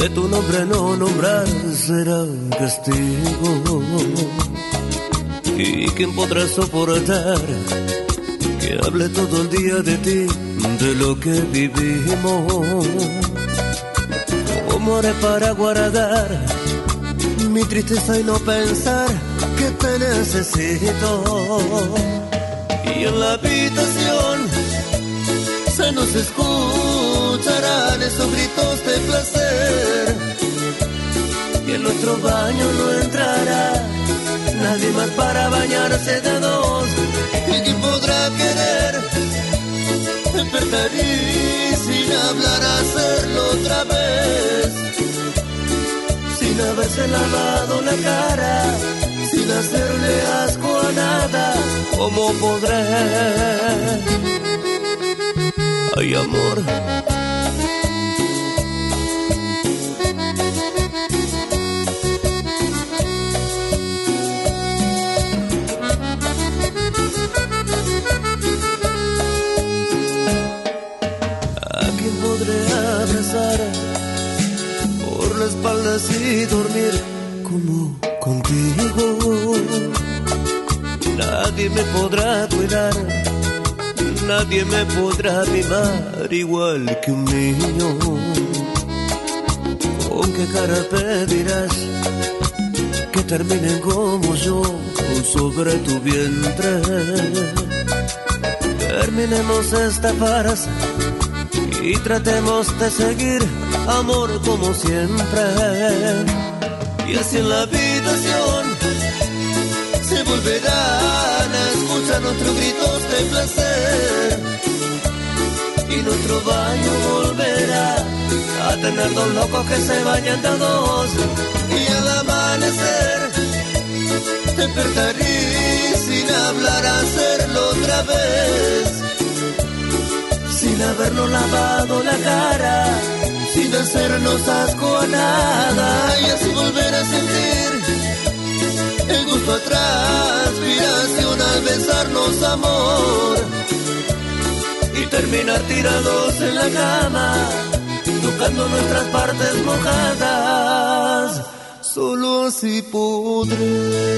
de tu nombre no nombrar? Será un castigo. ¿Y quién podrá soportar que hable todo el día de ti? de lo que vivimos. ¿Cómo haré para guardar mi tristeza y no pensar que te necesito? Y en la habitación se nos escucharán esos gritos de placer. Y en nuestro baño no entrará nadie más para bañarse de dos. ¿Y quién podrá querer? despertar y sin hablar hacerlo otra vez. Sin haberse lavado la cara, sin hacerle asco a nada, ¿cómo podré? Ay, amor. Espalda y dormir como contigo. Nadie me podrá cuidar, nadie me podrá mimar igual que un niño. ¿Con qué cara pedirás que terminen como yo sobre tu vientre? Terminemos esta farsa y tratemos de seguir amor como siempre. Y así en la habitación se volverán a escuchar nuestros gritos de placer. Y nuestro baño volverá a tener dos locos que se bañan de dos. Y al amanecer despertaré sin hablar, hacerlo otra vez sin habernos lavado la cara, sin hacernos asco a nada, y así volver a sentir el gusto atrás, transpiración al besarnos amor, y terminar tirados en la cama, tocando nuestras partes mojadas, solo así podré.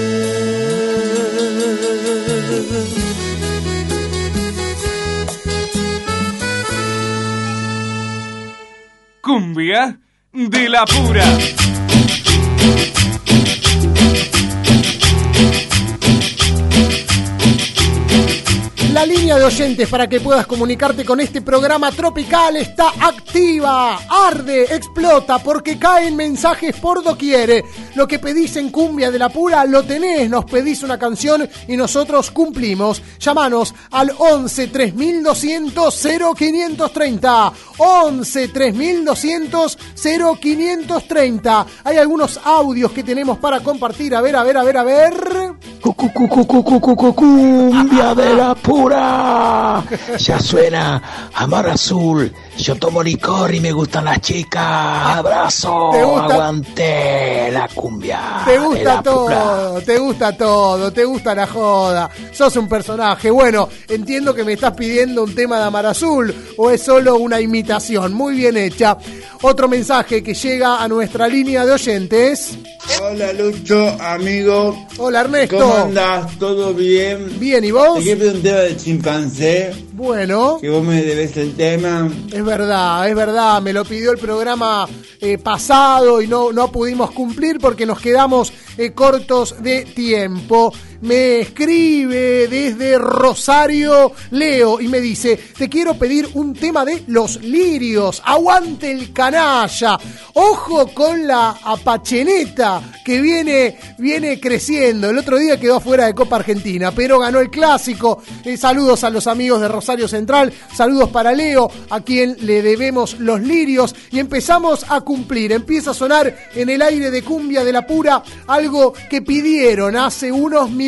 Cumbia de la pura. La línea de oyentes para que puedas comunicarte con este programa tropical está activa, arde, explota, porque caen mensajes por doquier. Lo que pedís en Cumbia de la Pura lo tenés, nos pedís una canción y nosotros cumplimos. Llámanos al 11 3200 0530. 11 3200 0530. Hay algunos audios que tenemos para compartir. A ver, a ver, a ver, a ver. Cumbia de la Pura. Ya suena Amar Azul. Yo tomo licor y me gustan las chicas. Abrazo. ¿Te gusta? Aguanté la cumbia. Te de gusta la todo, te gusta todo, te gusta la joda. Sos un personaje. Bueno, entiendo que me estás pidiendo un tema de Amar Azul o es solo una imitación. Muy bien hecha. Otro mensaje que llega a nuestra línea de oyentes. Hola Lucho, amigo. Hola Ernesto. ¿Cómo andás? ¿Todo bien? Bien, ¿y vos? Te quiero pedir un tema de chimpancé. Bueno. Que vos me debes el tema. Es verdad, es verdad. Me lo pidió el programa eh, pasado y no, no pudimos cumplir porque nos quedamos eh, cortos de tiempo. Me escribe desde Rosario Leo y me dice, te quiero pedir un tema de Los Lirios. Aguante el canalla. Ojo con la apacheneta que viene, viene creciendo. El otro día quedó fuera de Copa Argentina, pero ganó el clásico. Eh, saludos a los amigos de Rosario Central. Saludos para Leo, a quien le debemos los lirios. Y empezamos a cumplir. Empieza a sonar en el aire de cumbia de la pura algo que pidieron hace unos minutos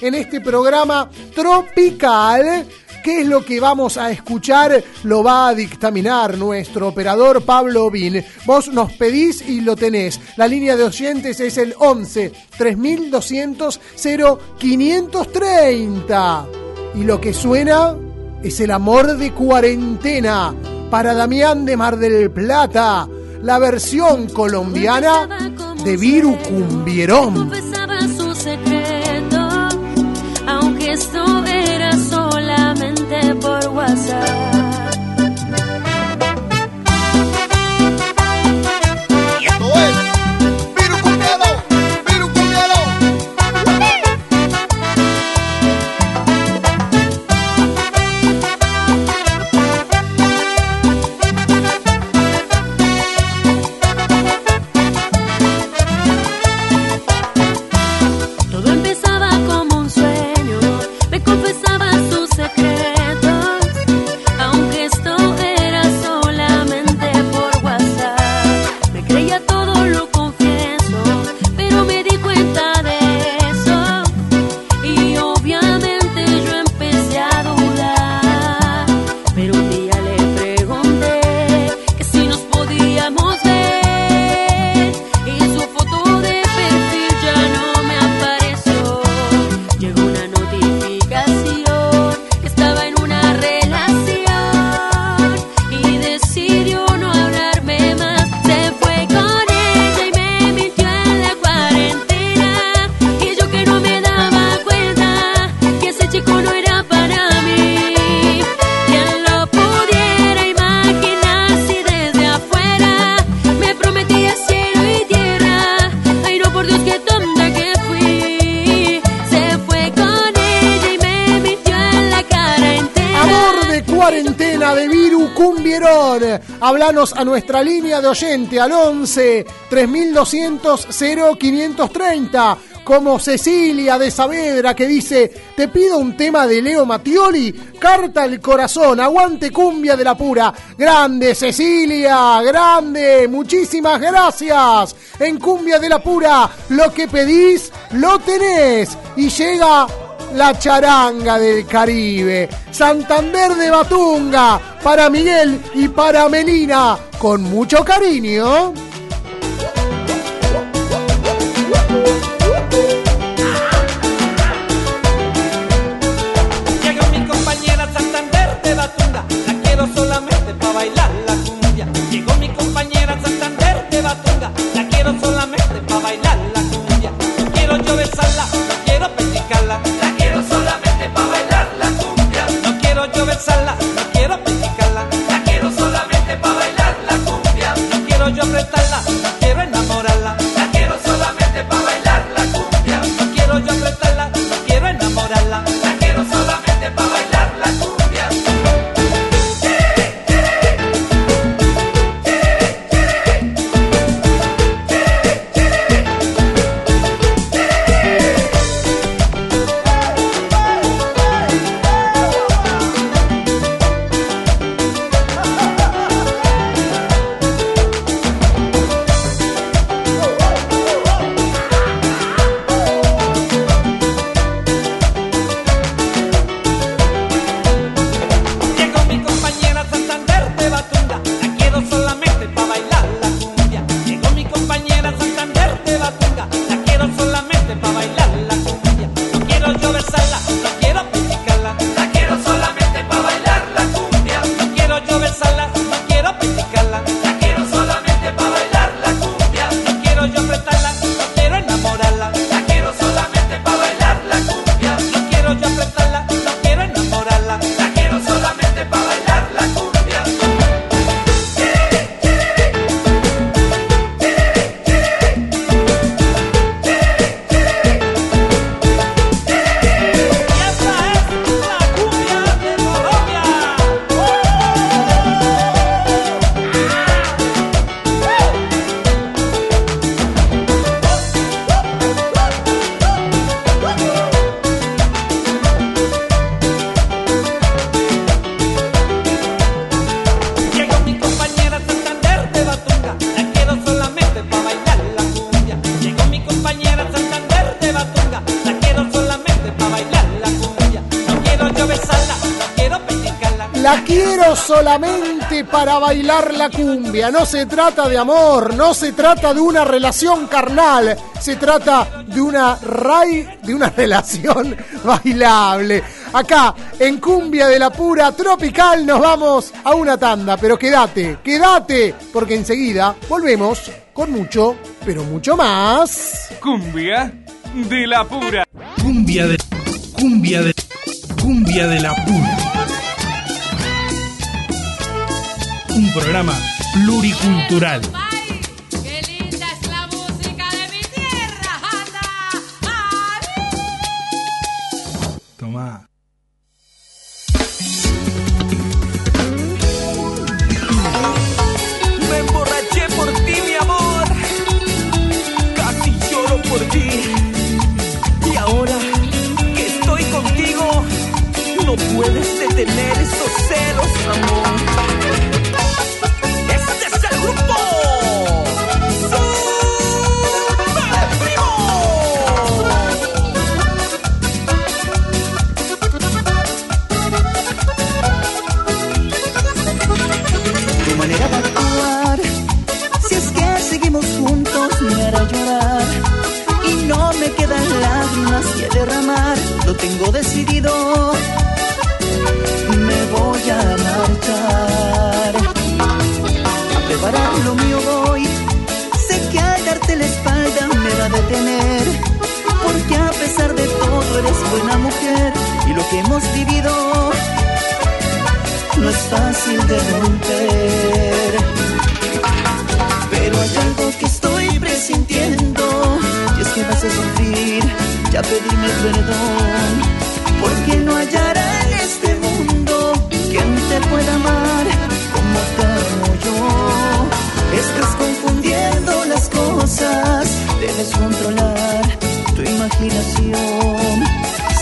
en este programa tropical. ¿Qué es lo que vamos a escuchar? Lo va a dictaminar nuestro operador Pablo Bin. Vos nos pedís y lo tenés. La línea de oyentes es el 11 3200 0530. Y lo que suena es el amor de cuarentena para Damián de Mar del Plata. La versión colombiana de Viru Cumbierón. Confesaba su secreto, aunque esto era solamente por WhatsApp. Hablanos a nuestra línea de oyente al 11 3200 0530. Como Cecilia de Saavedra que dice: Te pido un tema de Leo Mattioli. Carta al corazón. Aguante cumbia de la pura. Grande Cecilia. Grande. Muchísimas gracias. En cumbia de la pura. Lo que pedís, lo tenés. Y llega la charanga del Caribe. Santander de Batunga, para Miguel y para Melina, con mucho cariño. Solamente para bailar la cumbia. No se trata de amor, no se trata de una relación carnal, se trata de una ray, de una [laughs] relación bailable. Acá, en Cumbia de la Pura Tropical, nos vamos a una tanda. Pero quédate, quédate, porque enseguida volvemos con mucho, pero mucho más. Cumbia de la Pura. Cumbia de. Cumbia de. Cumbia de la Pura. Un programa pluricultural. ¡Qué linda es la música de mi tierra! ¡Anda! Tomá. Me emborraché por ti, mi amor. Casi lloro por ti. Y ahora que estoy contigo, no puedes detener esos celos, amor. Decidido. Me voy a marchar. A preparar lo mío voy. Sé que al darte la espalda me va a detener. Porque a pesar de todo eres buena mujer. Y lo que hemos vivido no es fácil de romper. Pero hay algo que estoy presintiendo, y es que vas a sufrir, ya pedirme perdón, porque no hallará en este mundo quien te pueda amar como te amo yo. Estás confundiendo las cosas, debes controlar tu imaginación.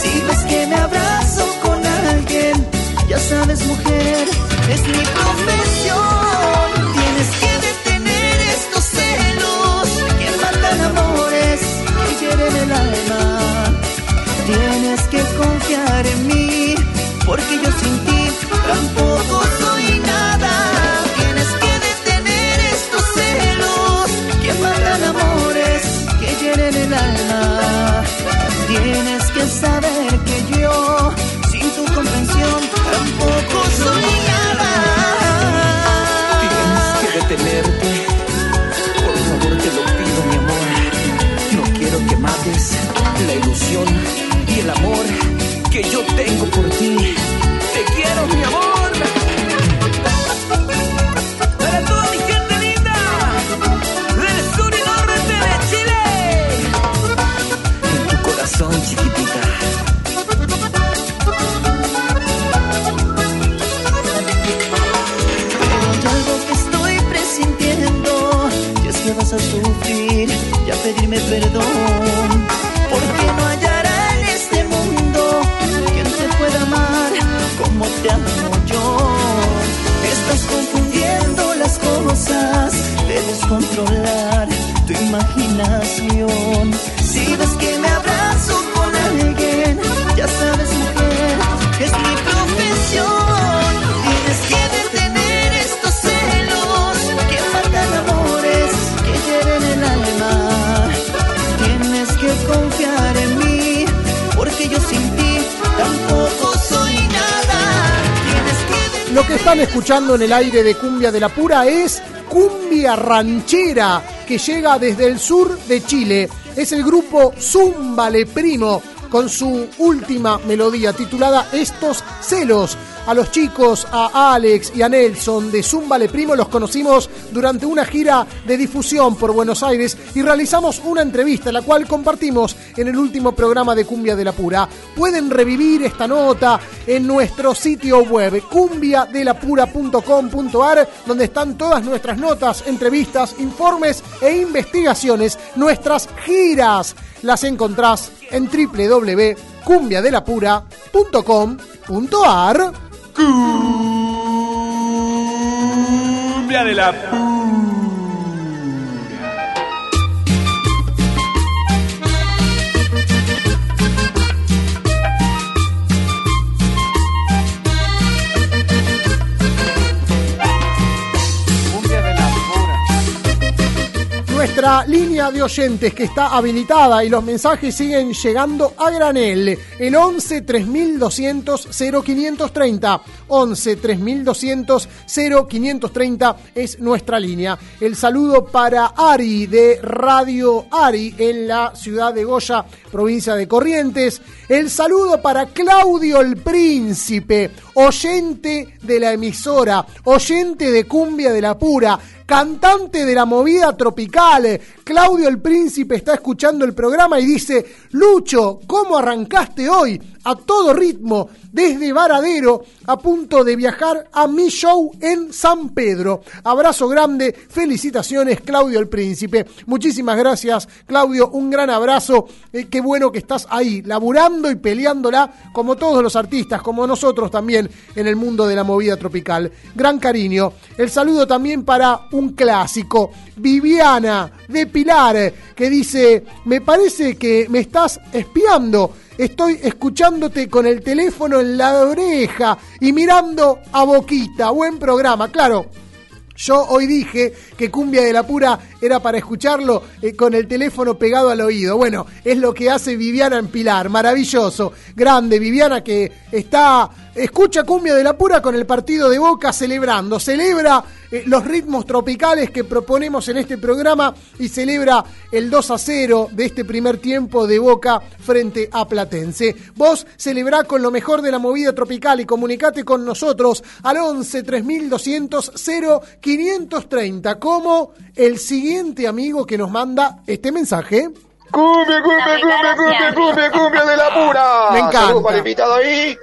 Si ves que me abrazo con alguien, ya sabes mujer, es mi profesión. Tienes que detener estos celos que matan amores, que hieren el alma. Tienes que confiar en mí, porque yo sin ti tampoco soy nada. Tienes que detener estos celos que matan amores, que hieren el alma. Tienes que saber que yo, tengo por ti. Te quiero, mi amor. Para toda mi gente linda del sur y norte de Chile. En tu corazón, chiquitita. Pero hay algo que estoy presintiendo, y es que vas a sufrir y a pedirme perdón. Lo que están escuchando en el aire de Cumbia de la Pura es Cumbia Ranchera, que llega desde el sur de Chile. Es el grupo Zúmbale Primo, con su última melodía titulada Estos celos. A los chicos, a Alex y a Nelson de Zúmbale Primo los conocimos durante una gira de difusión por Buenos Aires y realizamos una entrevista, la cual compartimos en el último programa de Cumbia de la Pura. Pueden revivir esta nota en nuestro sitio web cumbiadelapura.com.ar donde están todas nuestras notas, entrevistas, informes e investigaciones, nuestras giras. Las encontrás en www.cumbiadelapura.com.ar. Cumbia de la nuestra línea de oyentes que está habilitada y los mensajes siguen llegando a granel. El 11 3200 0530. 11 3200 0530 es nuestra línea. El saludo para Ari de Radio Ari en la ciudad de Goya, provincia de Corrientes. El saludo para Claudio el Príncipe, oyente de la emisora, oyente de Cumbia de la Pura, cantante de la movida tropical. Claudio el Príncipe está escuchando el programa y dice, Lucho, ¿cómo arrancaste hoy? A todo ritmo, desde Varadero, a punto de viajar a mi show en San Pedro. Abrazo grande, felicitaciones Claudio el Príncipe. Muchísimas gracias Claudio, un gran abrazo. Eh, qué bueno que estás ahí, laburando y peleándola como todos los artistas, como nosotros también en el mundo de la movida tropical. Gran cariño. El saludo también para un clásico, Viviana de Pilar, que dice, me parece que me estás espiando. Estoy escuchándote con el teléfono en la oreja y mirando a boquita. Buen programa, claro. Yo hoy dije que Cumbia de la Pura era para escucharlo eh, con el teléfono pegado al oído. Bueno, es lo que hace Viviana en Pilar. Maravilloso. Grande Viviana que está escucha Cumbia de la Pura con el partido de Boca celebrando. Celebra eh, los ritmos tropicales que proponemos en este programa y celebra el 2 a 0 de este primer tiempo de Boca frente a Platense. Vos celebrá con lo mejor de la movida tropical y comunicate con nosotros al 11 3200 0530 como el siguiente amigo que nos manda este mensaje. Cumbia, cumbia, cumbia, cumbia, cumbia, cumbia de la pura. Me encanta. Saludos para el invitado ahí.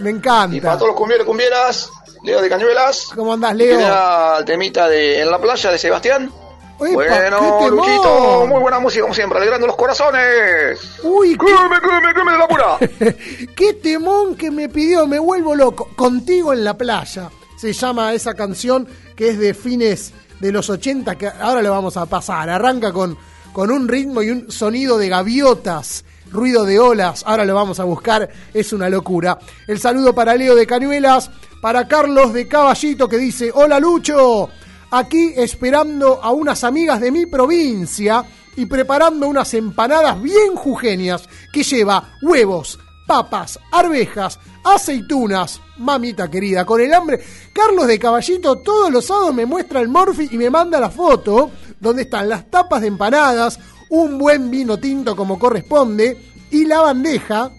Me encanta. Y para todos los cumbieros cumbieras. Leo de Cañuelas. ¿Cómo andás, Leo? queda el temita de En la playa de Sebastián. Epa, bueno. Luchito, muy buena música como siempre, alegrando los corazones. Uy, cumbia, cumbia, cumbia de la pura. [laughs] Qué temón que me pidió, me vuelvo loco. Contigo en la playa. Se llama esa canción que es de fines de los 80, que ahora le vamos a pasar. Arranca con, con un ritmo y un sonido de gaviotas, ruido de olas. Ahora lo vamos a buscar, es una locura. El saludo para Leo de Cañuelas, para Carlos de Caballito que dice, hola Lucho, aquí esperando a unas amigas de mi provincia y preparando unas empanadas bien jujeñas que lleva huevos, papas, arvejas, aceitunas, mamita querida, con el hambre. Carlos de Caballito todos los sábados me muestra el morfi y me manda la foto donde están las tapas de empanadas, un buen vino tinto como corresponde y la bandeja,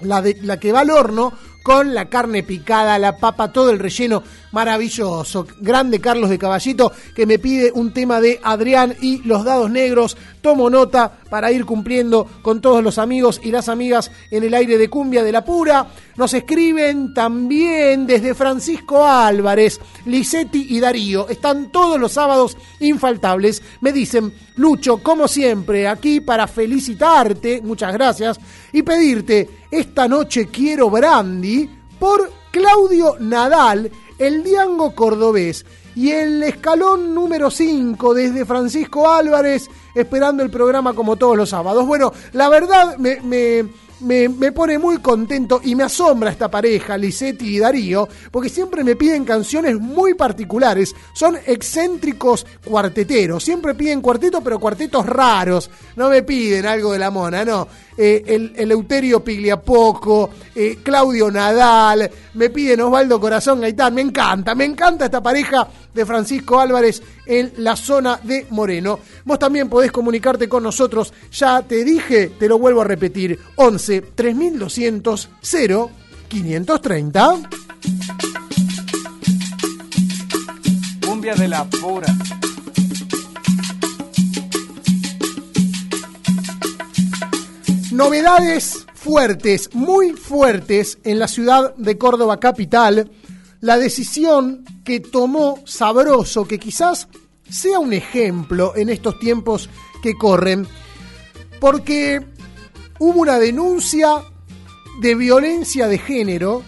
la, de, la que va al horno, con la carne picada, la papa, todo el relleno maravilloso. Grande Carlos de Caballito que me pide un tema de Adrián y los dados negros. Tomo nota para ir cumpliendo con todos los amigos y las amigas en el aire de cumbia de la pura. Nos escriben también desde Francisco Álvarez, Lisetti y Darío. Están todos los sábados infaltables. Me dicen, Lucho, como siempre, aquí para felicitarte, muchas gracias, y pedirte, esta noche quiero brandy por Claudio Nadal, el Diango Cordobés. Y el escalón número 5 desde Francisco Álvarez, esperando el programa como todos los sábados. Bueno, la verdad me, me, me, me pone muy contento y me asombra esta pareja, Lisetti y Darío, porque siempre me piden canciones muy particulares. Son excéntricos cuarteteros, siempre piden cuartetos, pero cuartetos raros. No me piden algo de la mona, no. Eh, el, el Euterio Pigliapoco, eh, Claudio Nadal, me piden Osvaldo Corazón Gaitán, me encanta, me encanta esta pareja de Francisco Álvarez en la zona de Moreno. Vos también podés comunicarte con nosotros, ya te dije, te lo vuelvo a repetir, 11 3200 0 530. Cumbia de la pura. Novedades fuertes, muy fuertes en la ciudad de Córdoba capital. La decisión que tomó Sabroso, que quizás sea un ejemplo en estos tiempos que corren, porque hubo una denuncia de violencia de género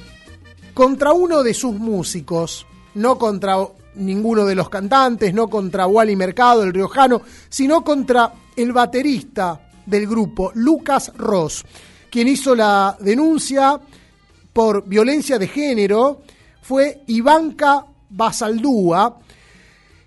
contra uno de sus músicos, no contra ninguno de los cantantes, no contra Wally Mercado, el riojano, sino contra el baterista del grupo, Lucas Ross, quien hizo la denuncia por violencia de género fue Ivanka Basaldúa,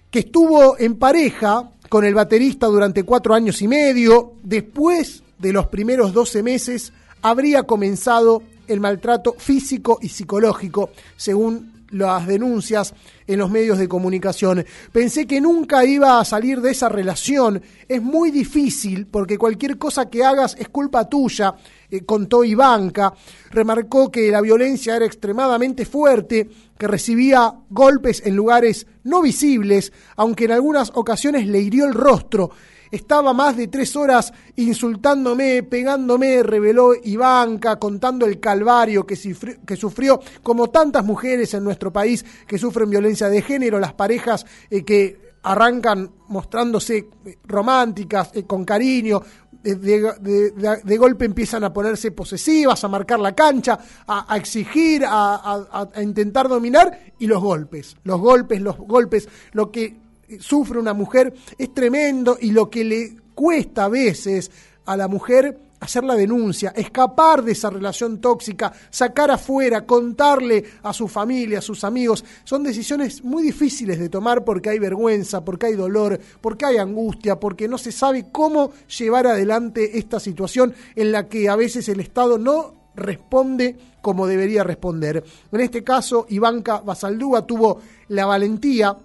que estuvo en pareja con el baterista durante cuatro años y medio. Después de los primeros 12 meses, habría comenzado el maltrato físico y psicológico, según las denuncias en los medios de comunicación. Pensé que nunca iba a salir de esa relación. Es muy difícil porque cualquier cosa que hagas es culpa tuya, eh, contó Ivanka. Remarcó que la violencia era extremadamente fuerte, que recibía golpes en lugares no visibles, aunque en algunas ocasiones le hirió el rostro. Estaba más de tres horas insultándome, pegándome, reveló Ivanka, contando el calvario que, sufrió, como tantas mujeres en nuestro país que sufren violencia de género, las parejas eh, que arrancan mostrándose eh, románticas, eh, con cariño, de, golpe empiezan a ponerse posesivas, a marcar la cancha, a, exigir, a intentar dominar, y los golpes, los golpes, los golpes, lo que sufre una mujer es tremendo y lo que le cuesta a veces a la mujer hacer la denuncia, escapar de esa relación tóxica, sacar afuera, contarle a su familia, a sus amigos, son decisiones muy difíciles de tomar porque hay vergüenza, porque hay dolor, porque hay angustia, porque no se sabe cómo llevar adelante esta situación en la que a veces el Estado no responde como debería responder. En este caso, Ivanka Basaldúa tuvo la valentía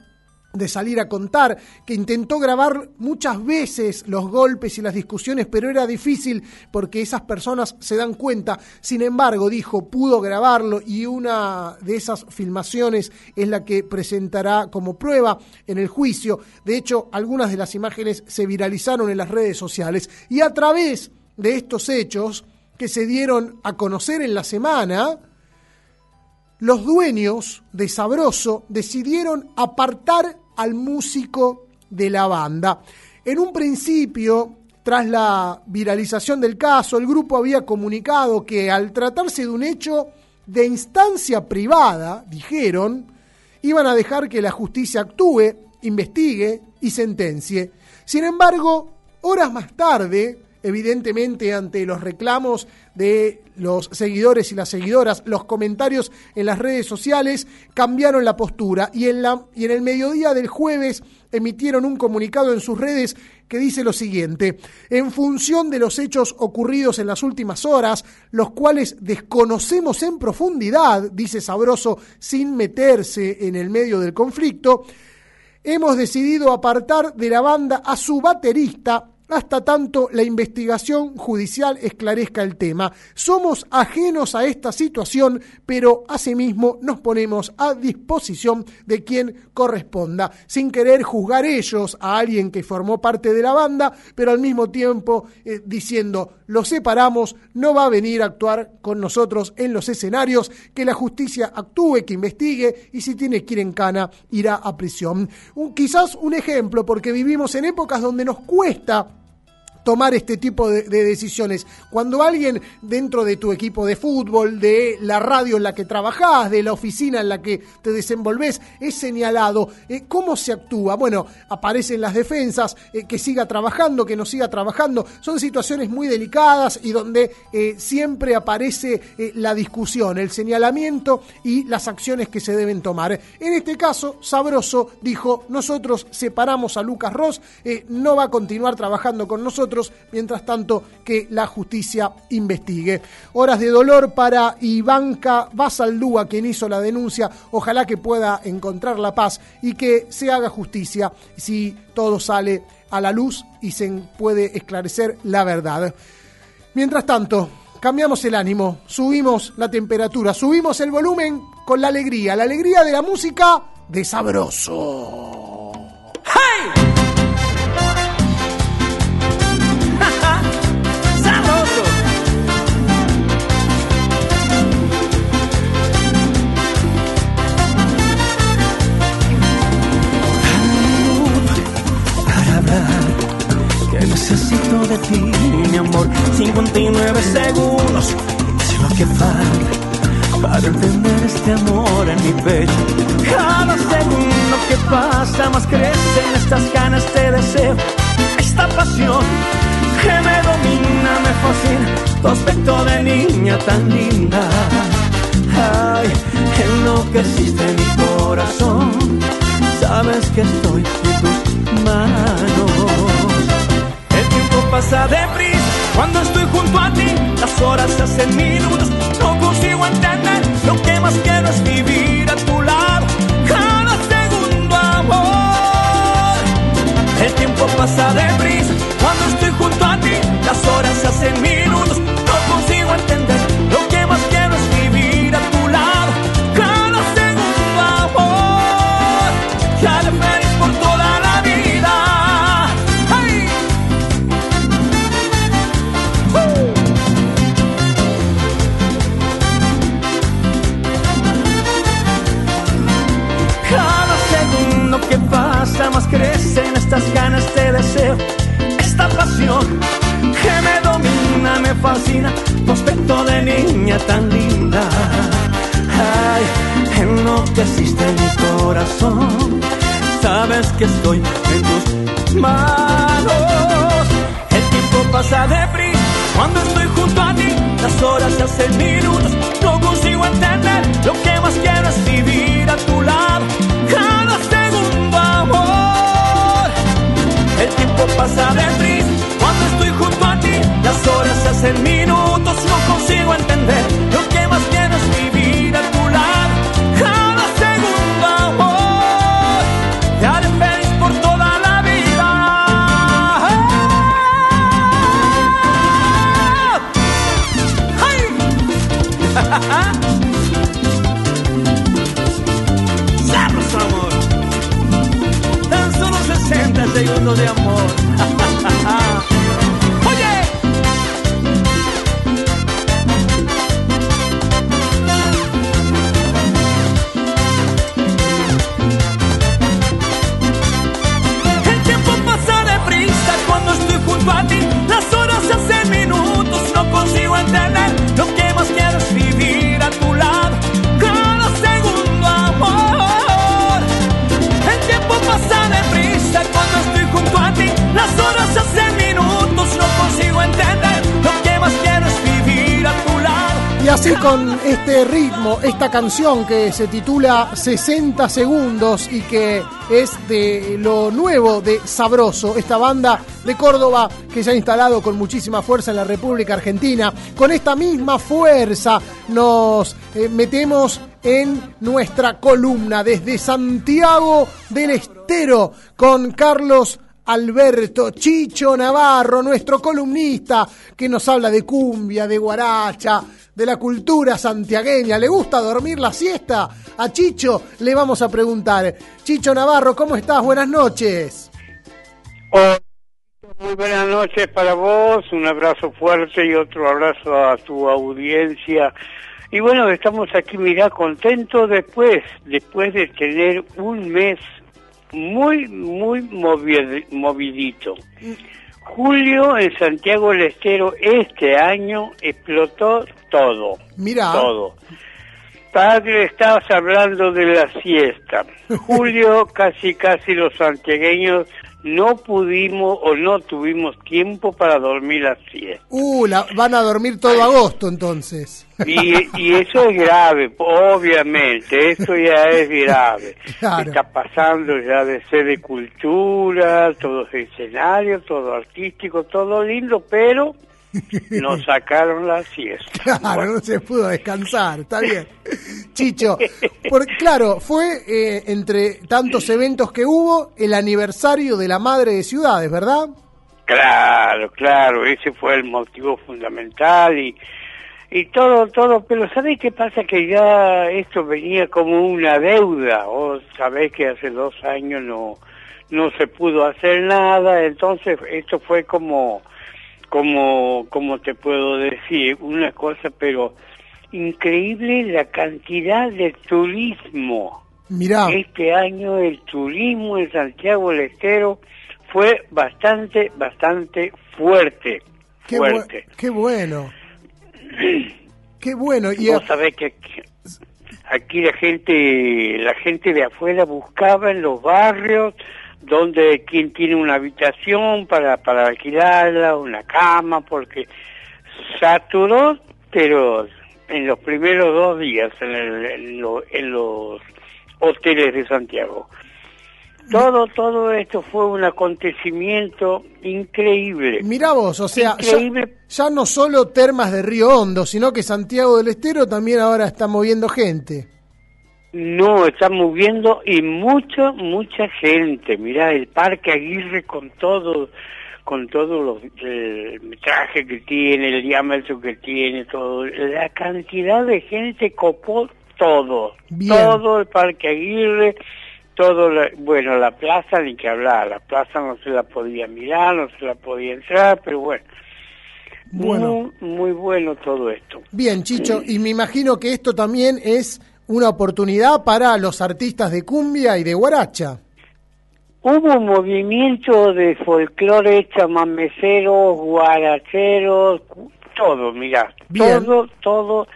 de salir a contar, que intentó grabar muchas veces los golpes y las discusiones, pero era difícil porque esas personas se dan cuenta. Sin embargo, dijo, pudo grabarlo y una de esas filmaciones es la que presentará como prueba en el juicio. De hecho, algunas de las imágenes se viralizaron en las redes sociales y a través de estos hechos que se dieron a conocer en la semana, los dueños de Sabroso decidieron apartar al músico de la banda. En un principio, tras la viralización del caso, el grupo había comunicado que al tratarse de un hecho de instancia privada, dijeron, iban a dejar que la justicia actúe, investigue y sentencie. Sin embargo, horas más tarde, evidentemente ante los reclamos de los seguidores y las seguidoras, los comentarios en las redes sociales cambiaron la postura. Y en, la, y en el mediodía del jueves emitieron un comunicado en sus redes que dice lo siguiente, en función de los hechos ocurridos en las últimas horas, los cuales desconocemos en profundidad, dice Sabroso, sin meterse en el medio del conflicto, hemos decidido apartar de la banda a su baterista hasta tanto la investigación judicial esclarezca el tema. Somos ajenos a esta situación, pero asimismo nos ponemos a disposición de quien corresponda, sin querer juzgar ellos a alguien que formó parte de la banda, pero al mismo tiempo eh, diciendo, lo separamos, no va a venir a actuar con nosotros en los escenarios, que la justicia actúe, que investigue y si tiene que ir en cana, irá a prisión. Quizás un ejemplo, porque vivimos en épocas donde nos cuesta tomar este tipo de, de, decisiones. Cuando alguien dentro de tu equipo de fútbol, de la radio en la que trabajás, de la oficina en la que te desenvolves, es señalado, eh, ¿cómo se actúa? Bueno, aparecen las defensas, eh, que siga trabajando, que no siga trabajando. Son situaciones muy delicadas y donde eh, siempre aparece la discusión, el señalamiento y las acciones que se deben tomar. En este caso, Sabroso dijo, nosotros separamos a Lucas Ross, no va a continuar trabajando con nosotros, mientras tanto que la justicia investigue. Horas de dolor para Ivanka Basaldúa, quien hizo la denuncia. Ojalá que pueda encontrar la paz y que se haga justicia si todo sale a la luz y se puede esclarecer la verdad. Mientras tanto, cambiamos el ánimo, subimos la temperatura, subimos el volumen con la alegría, la alegría de la música de Sabroso. ¡Hey! Necesito de ti, mi amor. 59 segundos es lo que falta para entender este amor en mi pecho. Cada segundo que pasa más crecen estas ganas de deseo, esta pasión que me domina, me fascina. Tu aspecto de niña tan linda. Ay, enloqueciste mi corazón. Sabes que estoy en tus manos pasa deprisa cuando estoy junto a ti. Las horas se hacen minutos, no consigo entender. Lo que más quiero es vivir a tu lado cada segundo, amor. El tiempo pasa deprisa cuando estoy junto a ti. Las horas se hacen minutos, no consigo entender. Crecen estas ganas de deseo, esta pasión que me domina, me fascina, tu aspecto de niña tan linda. Ay, enloqueciste mi corazón, sabes que estoy en tus manos. El tiempo pasa deprisa cuando estoy junto a ti, las horas se hacen minutos, no consigo entender, lo que más quiero es vivir a tu lado, tiempo pasa deprisa cuando estoy junto a ti, las horas se hacen minutos, no consigo entender, 60 segundos de amor. Y así con este ritmo, esta canción que se titula 60 segundos y que es de lo nuevo de Sabroso, esta banda de Córdoba que se ha instalado con muchísima fuerza en la República Argentina. Con esta misma fuerza nos eh, metemos en nuestra columna desde Santiago del Estero con Carlos Alberto Chicho Navarro, nuestro columnista, que nos habla de cumbia, de guaracha, de la cultura santiagueña. ¿Le gusta dormir la siesta? A Chicho le vamos a preguntar. Chicho Navarro, ¿cómo estás? Buenas noches. Hola, muy buenas noches para vos, un abrazo fuerte y otro abrazo a tu audiencia. Y bueno, estamos aquí, mirá, contentos después, después de tener un mes muy, muy movi- movidito. Julio en Santiago del Estero este año explotó todo. Mira. Todo. Padre, estabas hablando de la siesta. [laughs] Julio, casi, casi los santiagueños no pudimos o no tuvimos tiempo para dormir la siesta. Uh, la- van a dormir todo agosto entonces. Y, y eso es grave, obviamente, eso ya es grave. [laughs] Claro. Está pasando ya de ser de cultura, todo es escenario, todo artístico, todo lindo, pero [laughs] nos sacaron la siesta. [laughs] Claro, no se pudo descansar, está bien. Chicho, por, claro, fue eh, entre tantos eventos que hubo el aniversario de la Madre de Ciudades, ¿verdad? Claro, claro, ese fue el motivo fundamental y, y todo, todo, pero ¿sabés qué pasa? Que ya esto venía como una deuda, o sabés que hace dos años no, no se pudo hacer nada, entonces esto fue como, como, como te puedo decir, una cosa, pero increíble la cantidad de turismo. Mirá. Este año el turismo en Santiago del Estero fue bastante, bastante fuerte. Qué, bu- fuerte. qué bueno. [clears throat] Qué bueno. Y Vos sabés que aquí, aquí la gente, la gente de afuera buscaba en los barrios donde quien tiene una habitación para, para alquilarla, una cama, porque saturó, pero en los primeros dos días en, el- en lo- en los hoteles de Santiago. Todo, todo esto fue un acontecimiento increíble. Mirá vos, o sea, ya, ya no solo termas de Río Hondo, sino que Santiago del Estero también ahora está moviendo gente. No, está moviendo y mucha, mucha gente. Mirá, el Parque Aguirre con todo, con todo los, el metraje que tiene, el diámetro que tiene, todo. La cantidad de gente copó todo. Bien. Todo el Parque Aguirre, todo, la- bueno, la plaza ni que hablar. La plaza no se la podía mirar, no se la podía entrar, pero bueno. Bueno. Muy, muy bueno todo esto. Bien, Chicho, y me imagino que esto también es una oportunidad para los artistas de cumbia y de guaracha. Hubo un movimiento de folclore chamameceros, guaracheros, todo, mirá, Bien. todo, todo,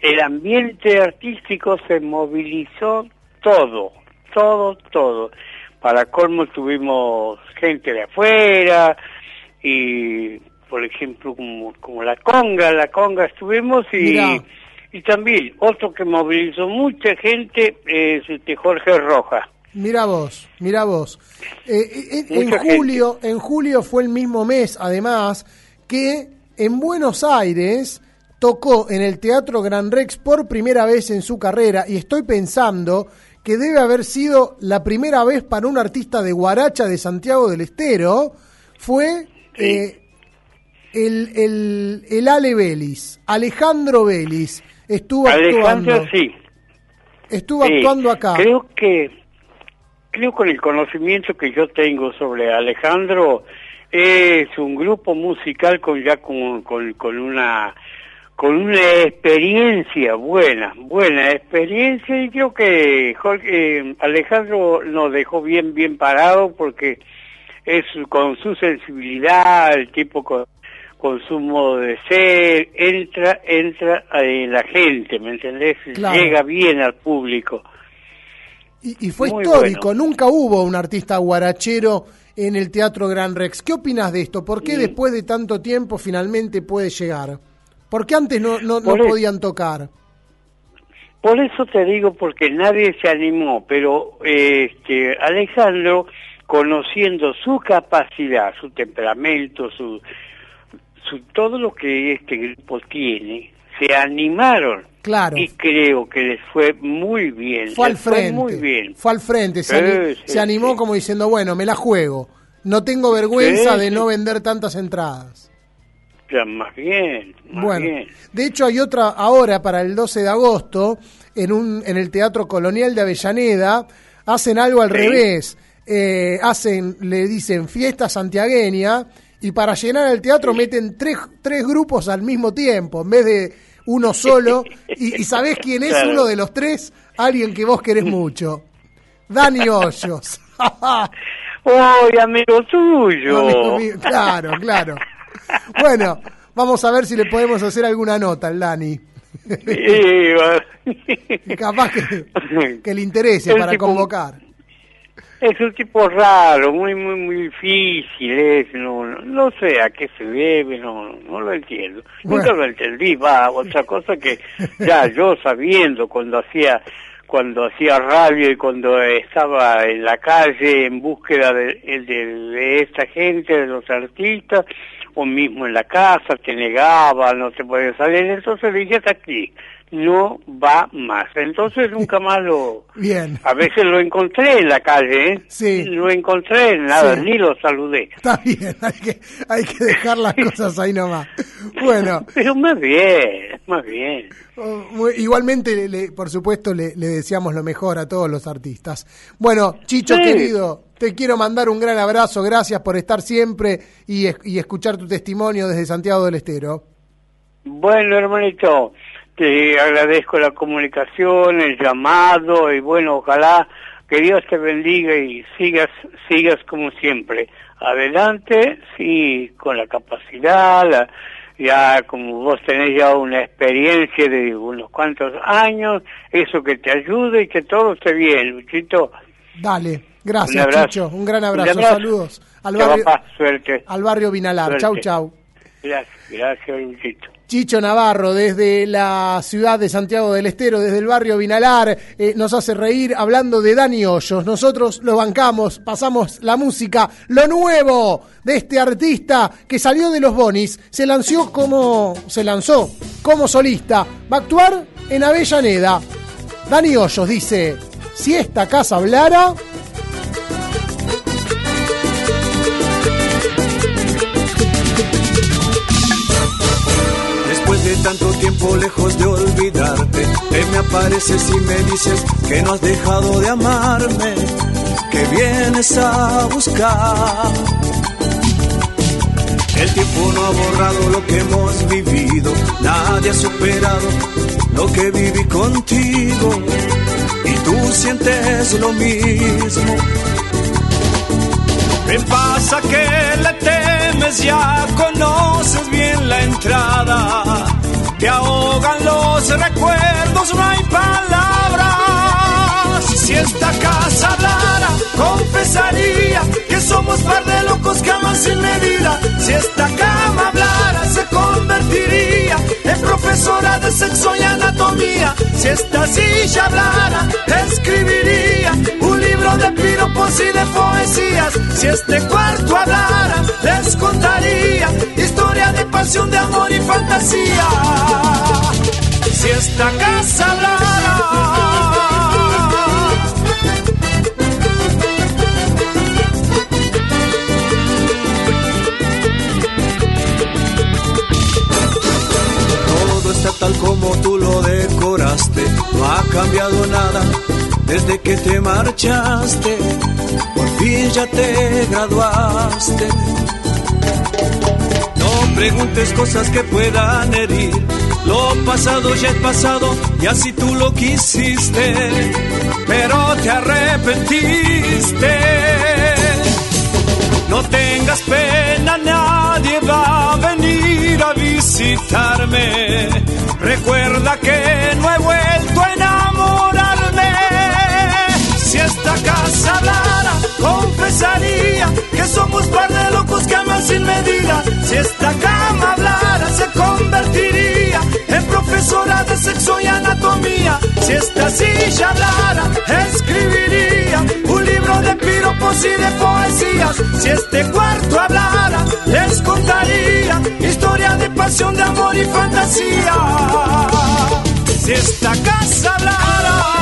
el ambiente artístico se movilizó todo, todo, todo. Para colmo tuvimos gente de afuera y, por ejemplo, como, como la conga, la conga estuvimos y, Mirá. Y también otro que movilizó mucha gente es este Jorge Roja. Mira vos, mira vos. Eh, eh, en, Mucha gente. julio, en julio fue el mismo mes, además, que en Buenos Aires tocó en el Teatro Gran Rex por primera vez en su carrera y estoy pensando que debe haber sido la primera vez para un artista de guaracha de Santiago del Estero, fue eh, el, el, el Ale Vélez, Alejandro Vélez, estuvo Alejandro, actuando, sí. estuvo Sí, actuando acá. Creo que, creo con el conocimiento que yo tengo sobre Alejandro, es un grupo musical con ya con, con, con una con una experiencia buena, buena experiencia y creo que Jorge, eh, Alejandro nos dejó bien, bien parado porque es con su sensibilidad, el tipo con, con su modo de ser, entra, entra en la gente, ¿me entendés? Claro. Llega bien al público. Y, y fue Muy histórico, nunca hubo un artista guarachero en el Teatro Gran Rex. ¿Qué opinas de esto? ¿Por qué después de tanto tiempo finalmente puede llegar? ¿Por qué antes no, no, no podían tocar? Por eso te digo, porque nadie se animó, pero eh, este, Alejandro, conociendo su capacidad, su temperamento, su todo lo que este grupo tiene, se animaron. Claro. Y creo que les fue muy bien. Fue al fue frente. muy bien. Fue al frente, se, Sí, ani- sí, se animó sí. como diciendo, bueno, me la juego. No tengo vergüenza Sí, de no vender tantas entradas. Ya, más bien, más Bueno, bien. de hecho hay otra ahora para el 12 de agosto en un en el Teatro Colonial de Avellaneda hacen algo al revés, Eh, hacen le dicen fiesta santiagueña y para llenar el teatro meten tres, tres grupos al mismo tiempo en vez de uno solo [laughs] y, y sabés quién es Claro. uno de los tres, alguien que vos querés mucho, Dani Hoyos. [laughs] ¡Uy, amigo mío, claro, claro. Bueno, vamos a ver si le podemos hacer alguna nota al Dani. Sí, [laughs] capaz que, que le interese El para tipo- convocar. Es un tipo raro, muy, muy, muy difícil, es, no, no, no sé a qué se debe, no, no lo entiendo. Nunca lo entendí, va, otra cosa que ya [laughs] yo sabiendo cuando hacía, cuando hacía radio y cuando estaba en la calle en búsqueda de, de, de esta gente, de los artistas, o mismo en la casa, te negaba, no se podía salir, entonces dije hasta aquí, no va más. Entonces nunca más lo, [laughs] Bien, a veces lo encontré en la calle, ¿eh? Sí. Lo encontré, nada, Sí. ni lo saludé. está bien, hay que, hay que dejar las [laughs] cosas ahí nomás. Bueno, Pero más bien, más bien. oh, igualmente, le- le- por supuesto, le, le deseamos lo mejor a todos los artistas. Bueno, Chicho Sí. querido, te quiero mandar un gran abrazo, gracias por estar siempre y escuchar tu testimonio desde Santiago del Estero. Bueno, hermanito, te agradezco la comunicación, el llamado y bueno, ojalá que Dios te bendiga y sigas, sigas como siempre. Adelante, sí, con la capacidad, la- ya como vos tenés ya una experiencia de unos cuantos años, eso que te ayude y que todo esté bien, Luchito. Dale, gracias, Un. Chicho, un gran Un abrazo, saludos al barrio, paz, suerte. al barrio Vinalar. Suerte. Chau, chau. Gracias, gracias. Chicho Navarro, desde la ciudad de Santiago del Estero, desde el barrio Vinalar, eh, nos hace reír hablando de Dani Hoyos. Nosotros lo bancamos, pasamos la música, lo nuevo de este artista que salió de los Bonis, se lanzó como se lanzó como solista, va a actuar en Avellaneda. Dani Hoyos dice, si esta casa hablara, De tanto tiempo lejos de olvidarte, te me apareces y me dices que no has dejado de amarme, que vienes a buscar. El tiempo no ha borrado lo que hemos vivido, nadie ha superado lo que viví contigo y tú sientes lo mismo. Me pasa que le temes, ya conoces bien la entrada. Te ahogan los recuerdos, no hay palabras. Esta casa hablara, confesaría que somos par de locos que aman sin medida. Si esta cama hablara, se convertiría en profesora de sexo y anatomía. Si esta silla hablara, escribiría un libro de piropos y de poesías. Si este cuarto hablara, les contaría historia de pasión, de amor y fantasía. Si esta casa hablara. Tal como tú lo decoraste, no ha cambiado nada desde que te marchaste. Por fin ya te graduaste. No preguntes cosas que puedan herir. Lo pasado ya es pasado y así tú lo quisiste, pero te arrepentiste. No tengas pena, nadie va a venir a visitarme. Recuerda que no he vuelto a enamorarme. Si esta casa hablara, confesaría que somos par de locos que aman sin medida. Si esta cama hablara, se convertiría en profesora de sexo y anatomía. Si esta silla hablara, escribiría un libro de piropos y de poesías. Si este cuarto hablara, les contaría historia de pasión, de amor y fantasía. Si esta casa hablara.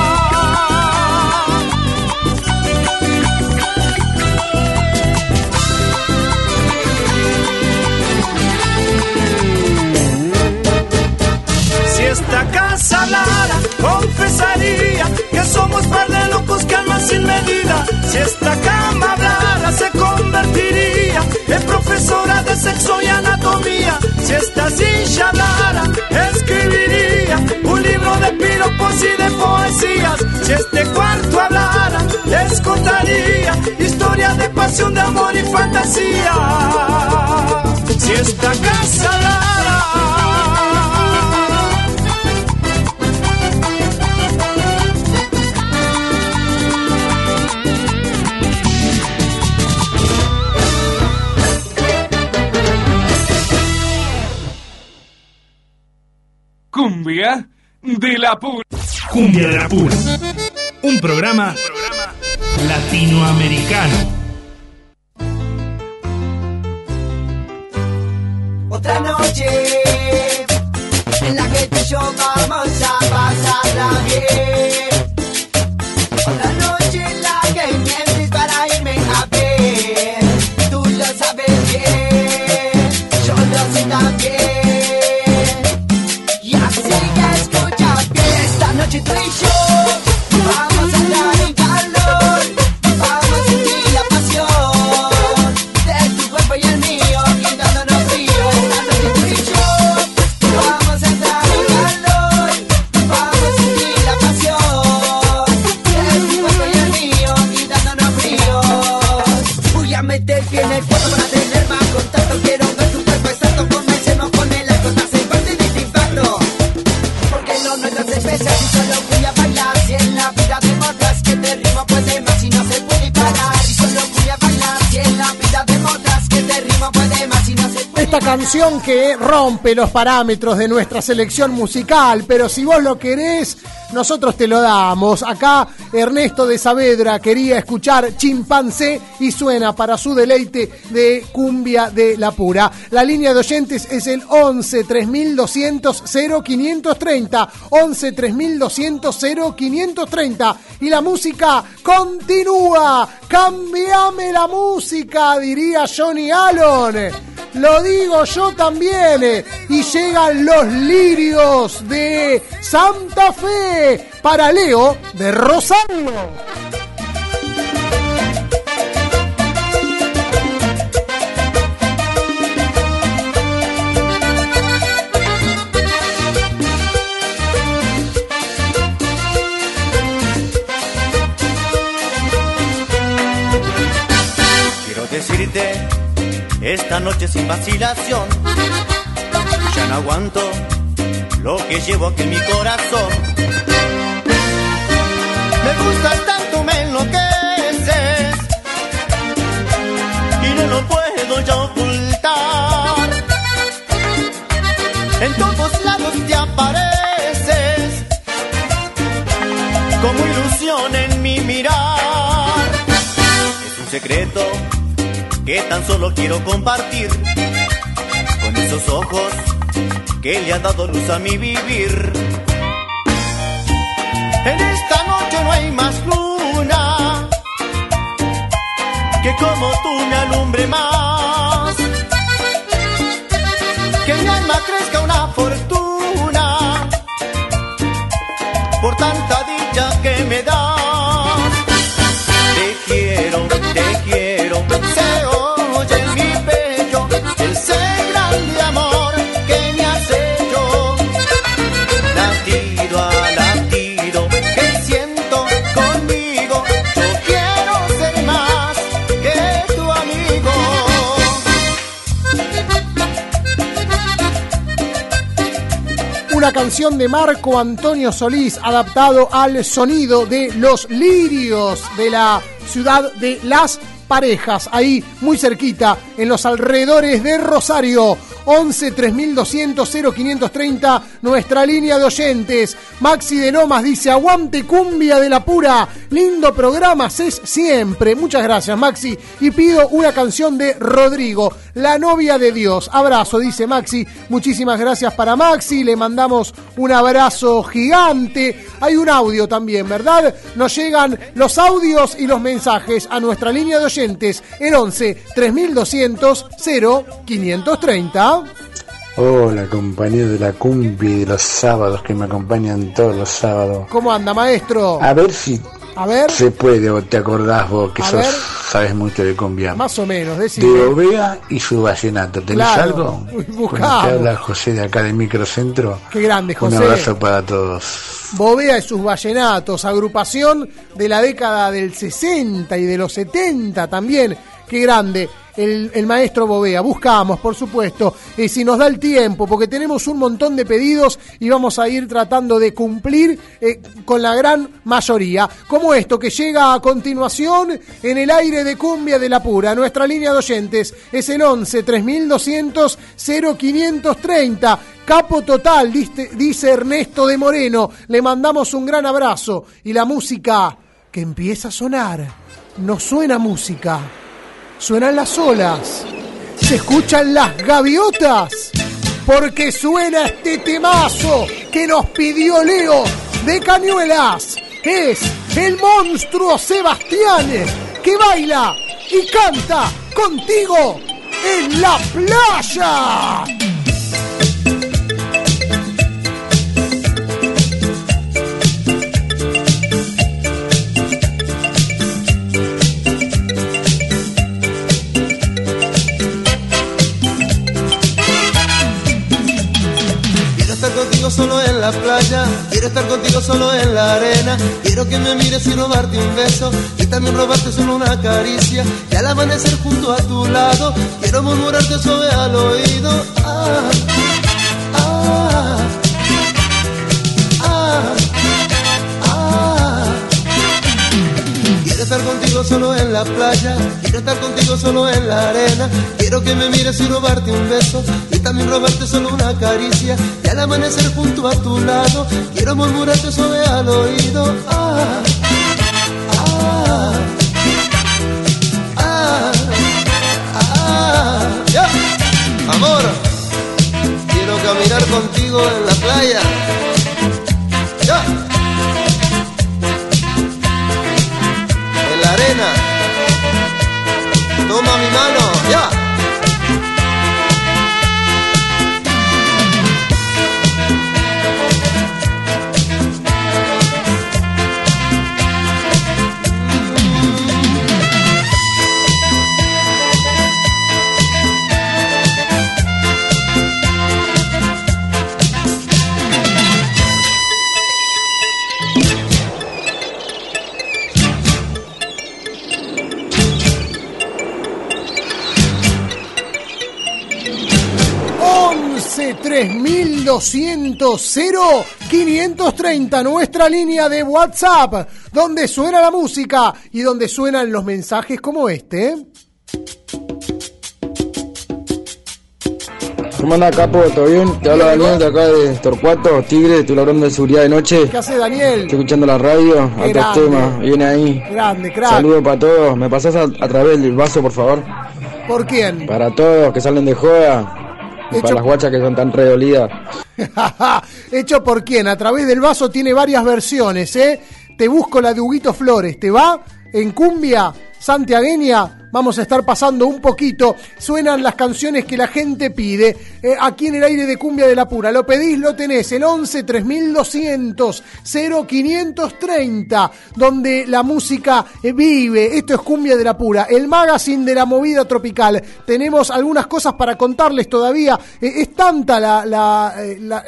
Profesora de sexo y anatomía. Si esta silla hablara, escribiría un libro de piropos y de poesías. Si este cuarto hablara, les contaría historia de pasión, de amor y fantasía. Si esta casa hablara. De la pura. Cumbia de la pura. Un programa latinoamericano. Otra noche en la que tú y yo vamos a pasarla bien. Otra noche en la que mientes para irme a ver. Tú lo sabes bien, yo lo sé también. Esta noche tú canción que rompe los parámetros de nuestra selección musical, pero si vos lo querés, nosotros te lo damos. Acá Ernesto de Saavedra quería escuchar Chimpancé y suena para su deleite de Cumbia de la Pura. La línea de oyentes es el 11 3200 0530. 11 3200 0530. Y la música continúa. Cambiame la música, diría Johnny Allen. Lo digo yo también. eh. Y llegan los lirios de Santa Fe para Leo de Rosario. Decirte esta noche sin vacilación. Ya no aguanto lo que llevo aquí en mi corazón. Me gustas tanto, me enloqueces. Y no lo puedo ya ocultar. En todos lados te apareces. Como ilusión en mi mirar. Es un secreto que tan solo quiero compartir con esos ojos que le han dado luz a mi vivir. En esta noche no hay más luna que como tú me alumbre más. Que mi alma crezca una de Marco Antonio Solís adaptado al sonido de los lirios de la ciudad de Las Parejas, ahí muy cerquita, en los alrededores de Rosario. 11 3200 0530, nuestra línea de oyentes. Maxi de Lomas dice: Aguante cumbia de la pura. Lindo programa, es siempre. Muchas gracias, Maxi. Y pido una canción de Rodrigo, La novia de Dios. Abrazo, dice Maxi. Muchísimas gracias para Maxi. Le mandamos un abrazo gigante. Hay un audio también, ¿verdad? Nos llegan los audios y los mensajes a nuestra línea de oyentes, el 11 3200 0530. Hola, compañeros de la cumbia y de los sábados que me acompañan todos los sábados. ¿Cómo anda, maestro? A ver si A ver, se puede o te acordás vos que A sos, sabes mucho de cumbia. más o menos, De decime. Ovea y su vallenato. ¿Tenés Claro. algo? Buscamos. te habla José de acá de Microcentro. Qué grande, Un José. abrazo para todos. Bovea y sus vallenatos, agrupación de la década del 60 y de los 70 también. Qué grande. El, el maestro Bovea, buscamos, por supuesto, si nos da el tiempo, porque tenemos un montón de pedidos y vamos a ir tratando de cumplir eh, con la gran mayoría. Como esto que llega a continuación en el aire de Cumbia de la Pura. Nuestra línea de oyentes es el 11 3200 0530. Capo total, dice, dice Ernesto de Moreno. Le mandamos un gran abrazo. Y la música que empieza a sonar. No suena música, suenan las olas. Se escuchan las gaviotas. Porque suena este temazo que nos pidió Leo de Cañuelas. Es el monstruo Sebastián que baila y canta contigo en la playa. Contigo solo en la playa, quiero estar contigo solo en la arena. Quiero que me mires y robarte un beso, y también robarte solo una caricia. Y al amanecer junto a tu lado, quiero murmurarte suave al oído. Ah, estar contigo solo en la playa, quiero estar contigo solo en la arena. Quiero que me mires y robarte un beso y también robarte solo una caricia. Y al amanecer junto a tu lado, quiero murmurarte suave al oído. Ah, ah, ah, ah, ya. Amor, quiero caminar contigo en la playa. Ya. Toma mi mano, ya. Once 3200 530 nuestra línea de WhatsApp, donde suena la música y donde suenan los mensajes como este. ¿Cómo anda, capo? ¿Todo bien? Te habla Daniel de acá de Torcuato, Tigre, tu labrón de seguridad de noche. ¿Qué hace Daniel? Estoy escuchando la radio, Qué altos grande. temas, viene ahí. Grande, crack. Saludos para todos. ¿Me pasás a, a través del vaso, por favor? ¿Por quién? Para todos que salen de joda. Hecho- para las guachas que son tan redolidas. [laughs] Hecho por quién? A través del vaso tiene varias versiones, ¿eh? Te busco la de Huguito Flores, ¿te va? En cumbia santiagueña vamos a estar pasando un poquito. Suenan las canciones que la gente pide. eh, aquí en el aire de cumbia de la pura. Lo pedís, lo tenés. El 11 3200 0530, donde la música eh, vive. Esto es cumbia de la pura. El magazine de la movida tropical. Tenemos algunas cosas para contarles todavía. Eh, es tanta la, la,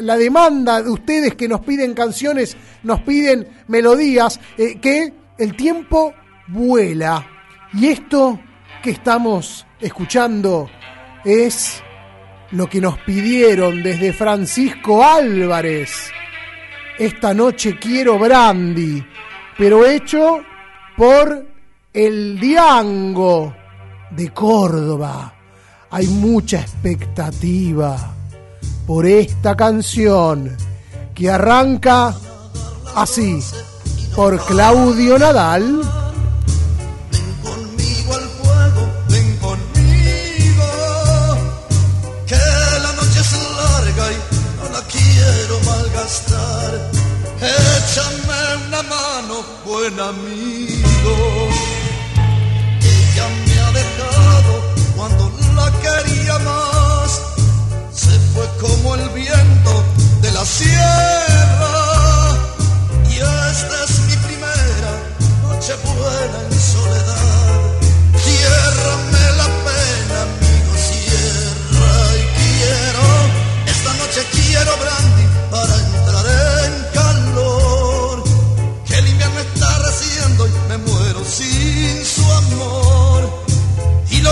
la- demanda de ustedes que nos piden canciones, nos piden melodías, que el tiempo vuela. Y esto que estamos escuchando es lo que nos pidieron desde Francisco Álvarez. Esta noche quiero brandy, pero hecho por el Diango de Córdoba. Hay mucha expectativa por esta canción que arranca así por Claudio Nadal. Buen amigo. Ella me ha dejado cuando la quería más. Se fue como el viento de la sierra. Y esta es mi primera noche buena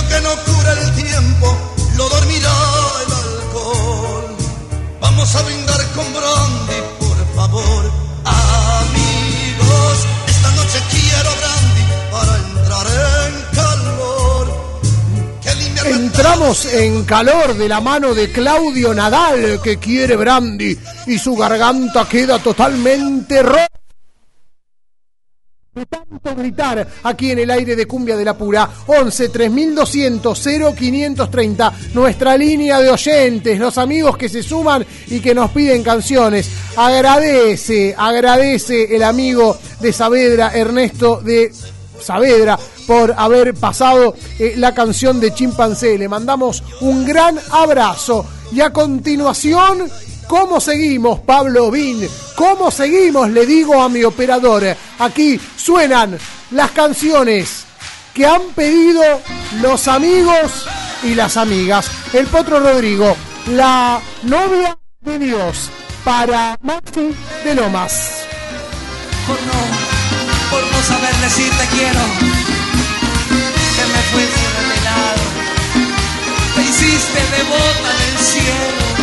que no cura el tiempo, lo dormirá el alcohol. Vamos a brindar con brandy, por favor, amigos. Esta noche quiero brandy para entrar en calor. Entramos en calor de la mano de Claudio Nadal que quiere brandy y su garganta queda totalmente rota. Tanto gritar aquí en el aire de Cumbia de la Pura 11 3200 0530 nuestra línea de oyentes los amigos que se suman y que nos piden canciones agradece agradece el amigo de Saavedra Ernesto de Saavedra por haber pasado eh, la canción de Chimpancé. Le mandamos un gran abrazo. Y a continuación, ¿cómo seguimos, Pablo Vin? ¿Cómo seguimos? Le digo a mi operador. Aquí suenan las canciones que han pedido los amigos y las amigas. El Potro Rodrigo, la novia de Dios, para Maxi de Lomas. por no, saber decir te quiero, que me fuiste revelado, te hiciste devota del cielo.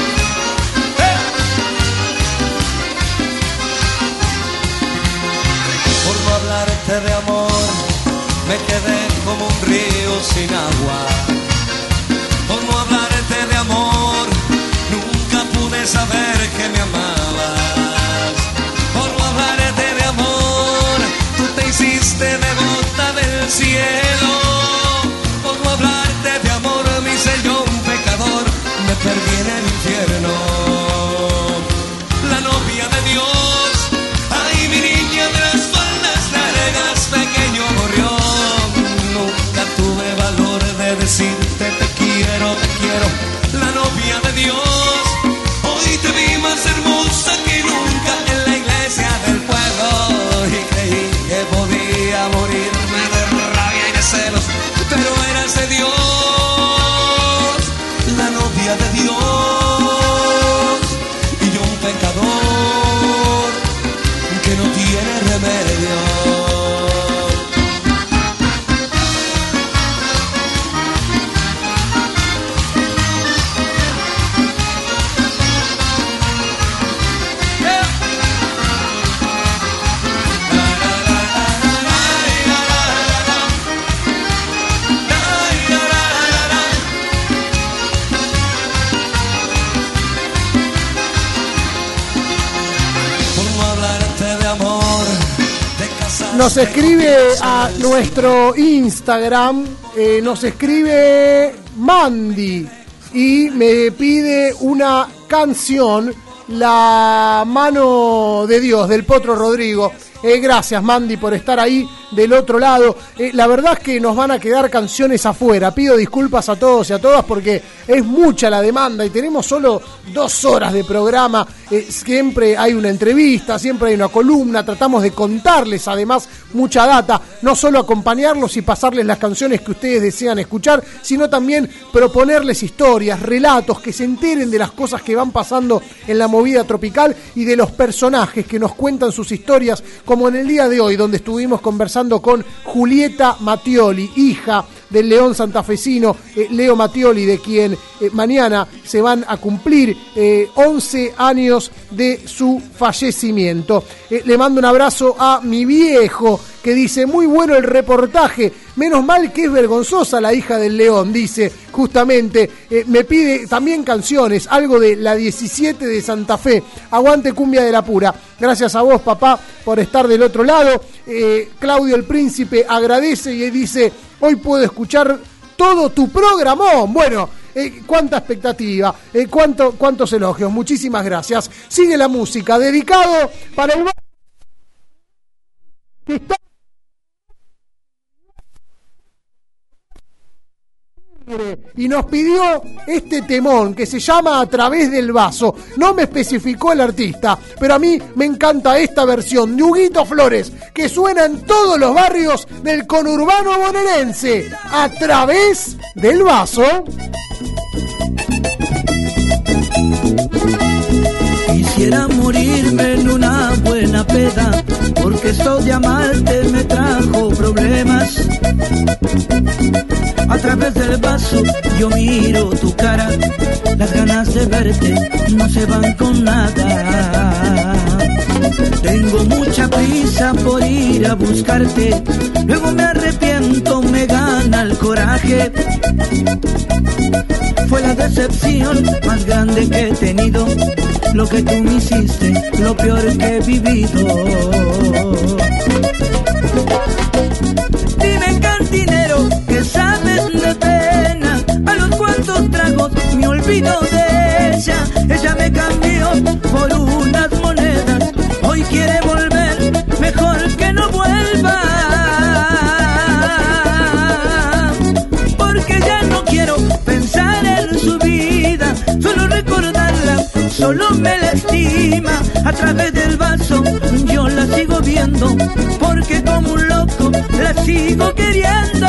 Hablarte de amor, me quedé como agua. Por no hablarte de amor, nunca pude saber que me amabas. Por no hablarte de amor, tú te hiciste devota Nos escribe a nuestro Instagram, eh, nos escribe Mandy y me pide una canción, La mano de Dios, del Potro Rodrigo. Eh, gracias Mandy por estar ahí del otro lado. Eh, la verdad es que nos van a quedar canciones afuera. Pido disculpas a todos y a todas porque es mucha la demanda y tenemos solo dos horas de programa. Eh, siempre hay una entrevista, siempre hay una columna. Tratamos de contarles además mucha data. No solo acompañarlos y pasarles las canciones que ustedes desean escuchar, sino también proponerles historias, relatos, que se enteren de las cosas que van pasando en la movida tropical y de los personajes que nos cuentan sus historias, como en el día de hoy, donde estuvimos conversando con Julieta Mattioli, hija del León Santafesino, eh, Leo Mattioli, de quien eh, mañana se van a cumplir eh, 11 años de su fallecimiento. Eh, le mando un abrazo a mi viejo, que dice, muy bueno el reportaje, menos mal que es vergonzosa la hija del León, dice justamente, Eh, me pide también canciones, algo de la 17 de Santa Fe, aguante cumbia de la pura. Gracias a vos, papá, por estar del otro lado. Eh, Claudio el Príncipe agradece y dice, hoy puedo escuchar todo tu programón. Bueno, eh, cuánta expectativa, cuánto, cuántos elogios. Muchísimas gracias. Sigue la música, dedicado para el... que está y nos pidió este temón que se llama A través del vaso. No me especificó el artista, pero a mí me encanta esta versión de Huguito Flores que suena en todos los barrios del conurbano bonaerense. A través del vaso. Quisiera morirme en una buena peda, porque esto de amarte me trajo problemas. A través del vaso yo miro tu cara, las ganas de verte no se van con nada. Tengo mucha prisa por ir a buscarte, luego me arrepiento, me gana el coraje. Fue la decepción más grande que he tenido, lo que tú me hiciste, lo peor que he vivido. Dime cantinero, que sabes de pena, a los cuantos tragos me olvido de ella, ella me cambió por unas monedas, hoy quiere volver, mejor que no vuelva. Porque ya no quiero pensar en su vida, solo recordarla, solo me lastima. A través del vaso yo la sigo viendo, porque como un loco la sigo queriendo.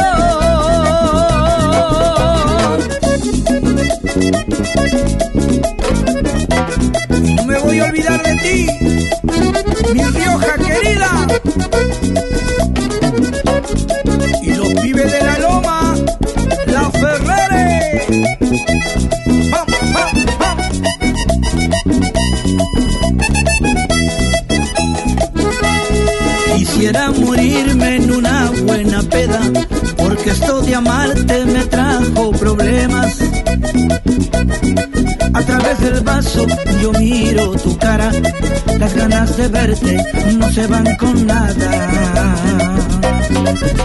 No me voy a olvidar de ti, mi Rioja querida. Y los pibes de la loma, la Ferrari. ¡Pam, pam, pam! Quisiera morirme porque esto de amarte me trajo problemas. A través del vaso yo miro tu cara, las ganas de verte no se van con nada.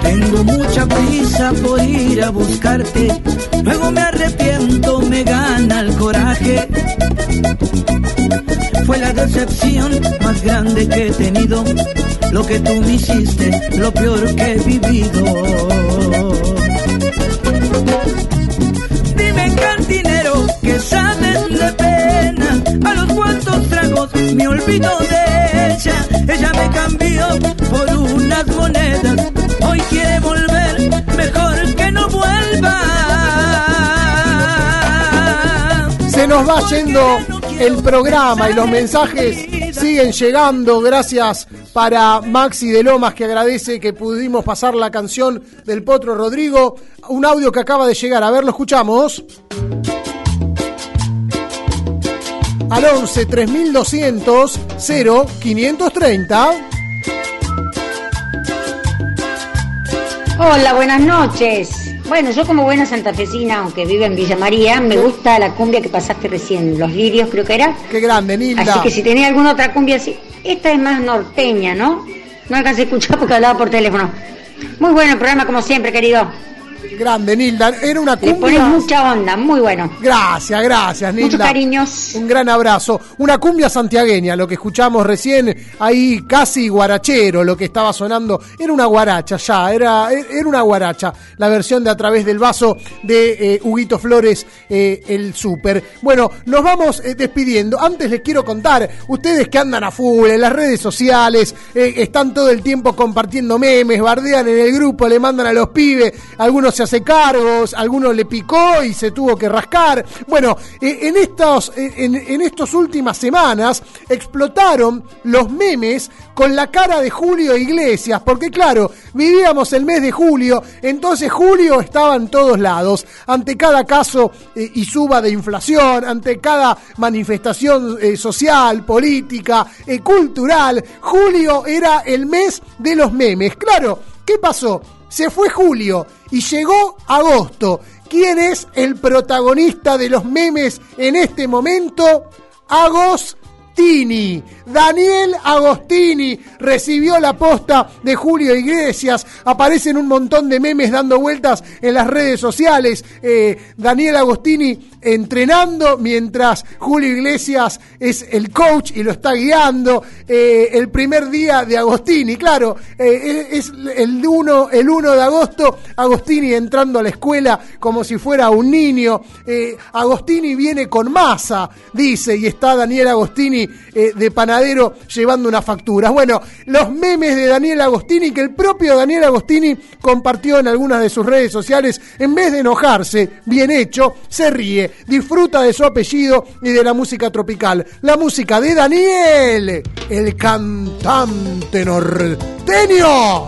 Tengo mucha prisa por ir a buscarte, luego me arrepiento, me gana el coraje. Fue la decepción más grande que he tenido, lo que tú me hiciste, lo peor que he vivido. Me olvido de ella Ella me cambió por unas monedas Hoy quiere volver, mejor que no vuelva Se nos va yendo el programa y los mensajes siguen llegando. Gracias para Maxi de Lomas que agradece que pudimos pasar la canción del Potro Rodrigo. Un audio que acaba de llegar. A ver, lo escuchamos. Al 11 3200 0 530. Hola, buenas noches. Bueno, yo como buena santafesina, aunque vivo en Villa María, me gusta la cumbia que pasaste recién, Los Lirios creo que era. Qué grande, Nilda. Así que si tenía alguna otra cumbia así, esta es más norteña, ¿no? No alcancé a escuchar porque hablaba por teléfono. Muy bueno el programa como siempre, querido. Grande, Nilda. Era una Le cumbia. pones mucha onda, muy bueno. Gracias, gracias, Nilda. Muchos cariños. Un gran abrazo. Una cumbia santiagueña, lo que escuchamos recién, ahí casi guarachero, lo que estaba sonando. Era una guaracha ya, era, era una guaracha. La versión de A través del vaso de eh, Huguito Flores, eh, el súper. Bueno, nos vamos eh, despidiendo. Antes les quiero contar, ustedes que andan a full en las redes sociales, están todo el tiempo compartiendo memes, bardean en el grupo, le mandan a los pibes, algunos se hace cargos, algunos le picó y se tuvo que rascar. Bueno, eh, eh, en, en estas últimas semanas explotaron los memes con la cara de Julio Iglesias, porque claro, vivíamos el mes de julio, entonces Julio estaba en todos lados, ante cada caso eh, y suba de inflación, ante cada manifestación social, política, cultural, Julio era el mes de los memes. Claro, ¿qué pasó? Se fue Julio y llegó agosto. ¿Quién es el protagonista de los memes en este momento? Agostini. Daniel Agostini recibió la posta de Julio Iglesias. Aparecen un montón de memes dando vueltas en las redes sociales. Eh, Daniel Agostini entrenando mientras Julio Iglesias es el coach y lo está guiando. Eh, el primer día de Agostini, claro, eh, es el 1 el 1 de agosto. Agostini entrando a la escuela como si fuera un niño. Eh, Agostini viene con masa, dice, y está Daniel Agostini de panadero llevando unas facturas. Bueno, los memes de Daniel Agostini que el propio Daniel Agostini compartió en algunas de sus redes sociales, en vez de enojarse, bien hecho, se ríe, disfruta de su apellido y de la música tropical. La música de Daniel, el cantante norteño.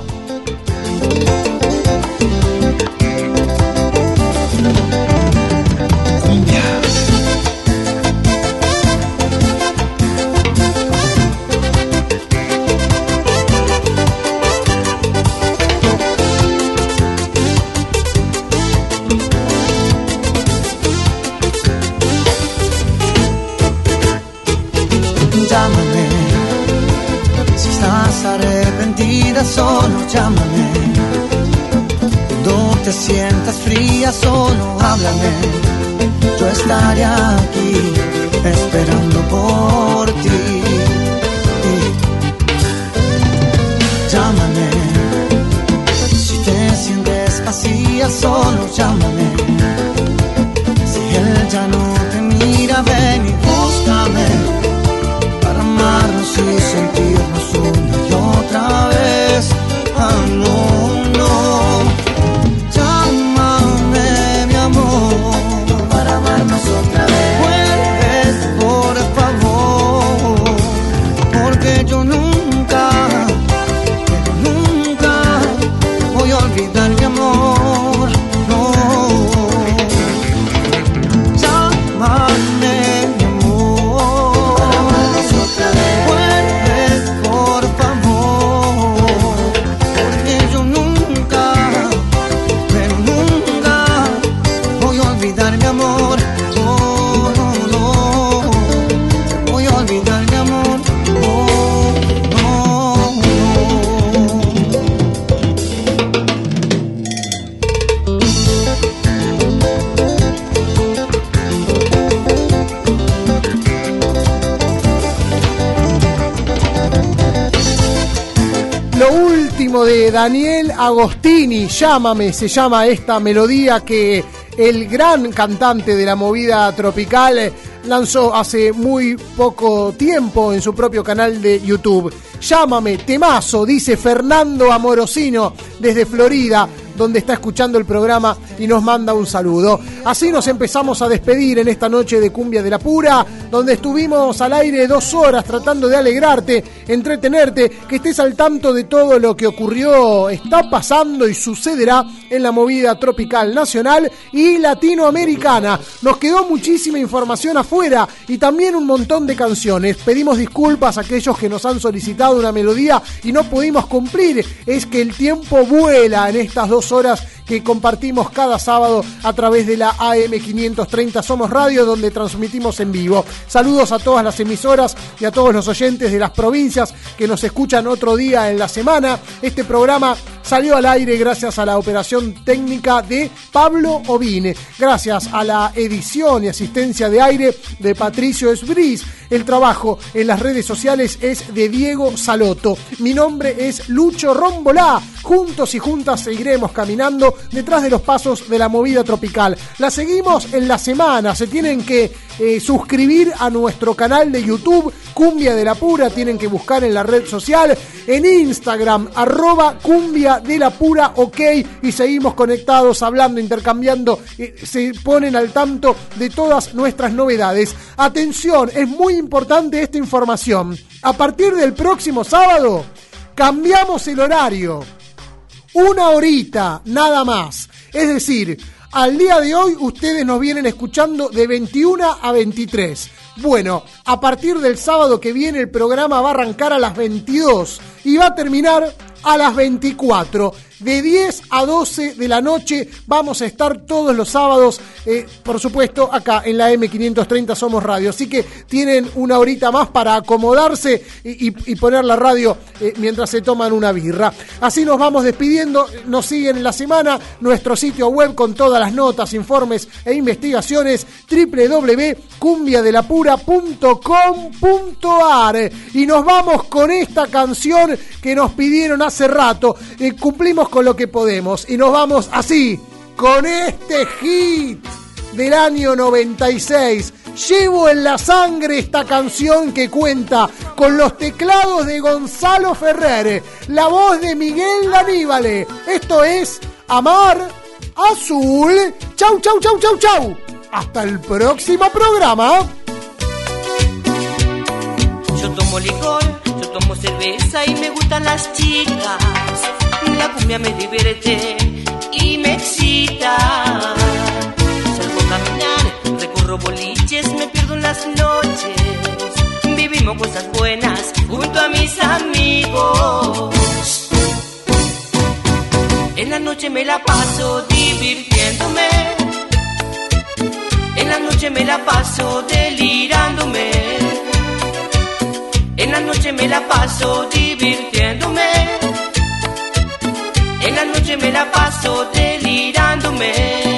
Solo llámame. Cuando te sientas fría solo háblame. Yo estaré aquí esperando por ti. Llámame, si te sientes vacía solo llámame. Agostini, Llámame, se llama esta melodía que el gran cantante de la movida tropical lanzó hace muy poco tiempo en su propio canal de YouTube. Llámame, temazo, dice Fernando Amorosino desde Florida, donde está escuchando el programa y nos manda un saludo. Así nos empezamos a despedir en esta noche de Cumbia de la Pura, donde estuvimos al aire dos horas tratando de alegrarte, entretenerte, que estés al tanto de todo lo que ocurrió, está pasando y sucederá en la movida tropical nacional y latinoamericana. Nos quedó muchísima información afuera y también un montón de canciones. Pedimos disculpas a aquellos que nos han solicitado una melodía y no pudimos cumplir. Es que el tiempo vuela en estas dos horas que compartimos cada sábado a través de la AM530 Somos Radio, donde transmitimos en vivo. Saludos a todas las emisoras y a todos los oyentes de las provincias que nos escuchan otro día en la semana. Este programa salió al aire gracias a la operación técnica de Pablo Ovine, gracias a la edición y asistencia de aire de Patricio Esbris. El trabajo en las redes sociales es de Diego Saloto. Mi nombre es Lucho Rombolá. Juntos y juntas seguiremos caminando detrás de los pasos de la movida tropical. La seguimos en la semana. Se tienen que eh, suscribir a nuestro canal de YouTube, Cumbia de la Pura. Tienen que buscar en la red social, en Instagram, arroba Cumbia de la Pura, ok. Y seguimos conectados, hablando, intercambiando. eh, se ponen al tanto de todas nuestras novedades. Atención, es muy importante esta información. A partir del próximo sábado, cambiamos el horario una horita, nada más. Es decir, al día de hoy ustedes nos vienen escuchando de 21 a 23. Bueno, a partir del sábado que viene el programa va a arrancar a las 22 y va a terminar a las 24. De 10 a 12 de la noche vamos a estar todos los sábados, eh, por supuesto, acá en la M530 Somos Radio. Así que tienen una horita más para acomodarse y, poner la radio eh, mientras se toman una birra. Así nos vamos despidiendo. Nos siguen en la semana nuestro sitio web con todas las notas, informes e investigaciones www.cumbiadelapura.com.ar y nos vamos con esta canción que nos pidieron hace rato. Eh, cumplimos con lo que podemos y nos vamos así, con este hit del año 96. Llevo en la sangre esta canción que cuenta con los teclados de Gonzalo Ferrer, la voz de Miguel Aníbale. Esto es Amar Azul. Chau, chau, chau, chau, chau. Hasta el próximo programa. Yo tomo licor, yo tomo cerveza y me gustan las chicas. La cumbia me divierte y me excita. Salgo a caminar, recorro boliches, me pierdo en las noches. Vivimos cosas buenas junto a mis amigos. En la noche me la paso divirtiéndome. En la noche me la paso delirándome. En la noche me la paso divirtiéndome. En la noche me la paso delirándome.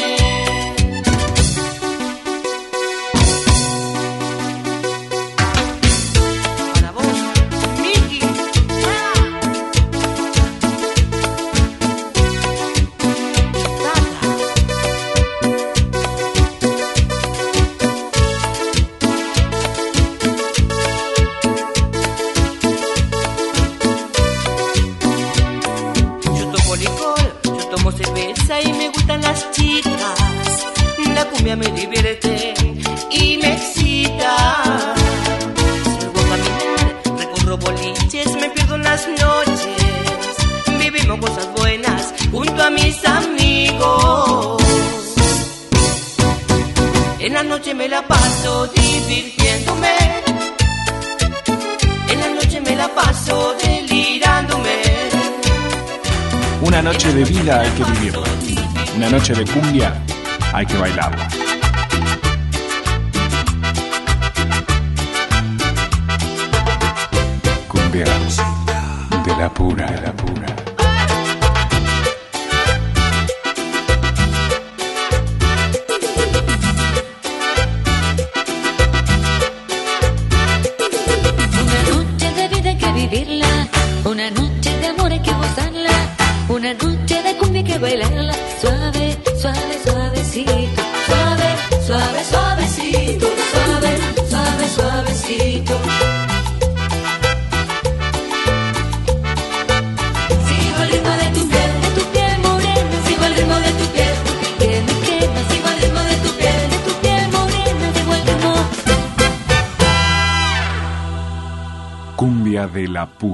Cumbia me divierte y me excita. Salgo a caminar, recorro boliches, me pierdo en las noches. Vivimos cosas buenas junto a mis amigos. En la noche me la paso divirtiéndome. En la noche me la paso delirándome. Una noche de vida hay que vivirla. Una noche de cumbia hay que bailarla. Cumbia de la pura, de la pura. Una noche de vida hay que vivirla, una noche de amor hay que gozarla. bailarla suave, de la pura.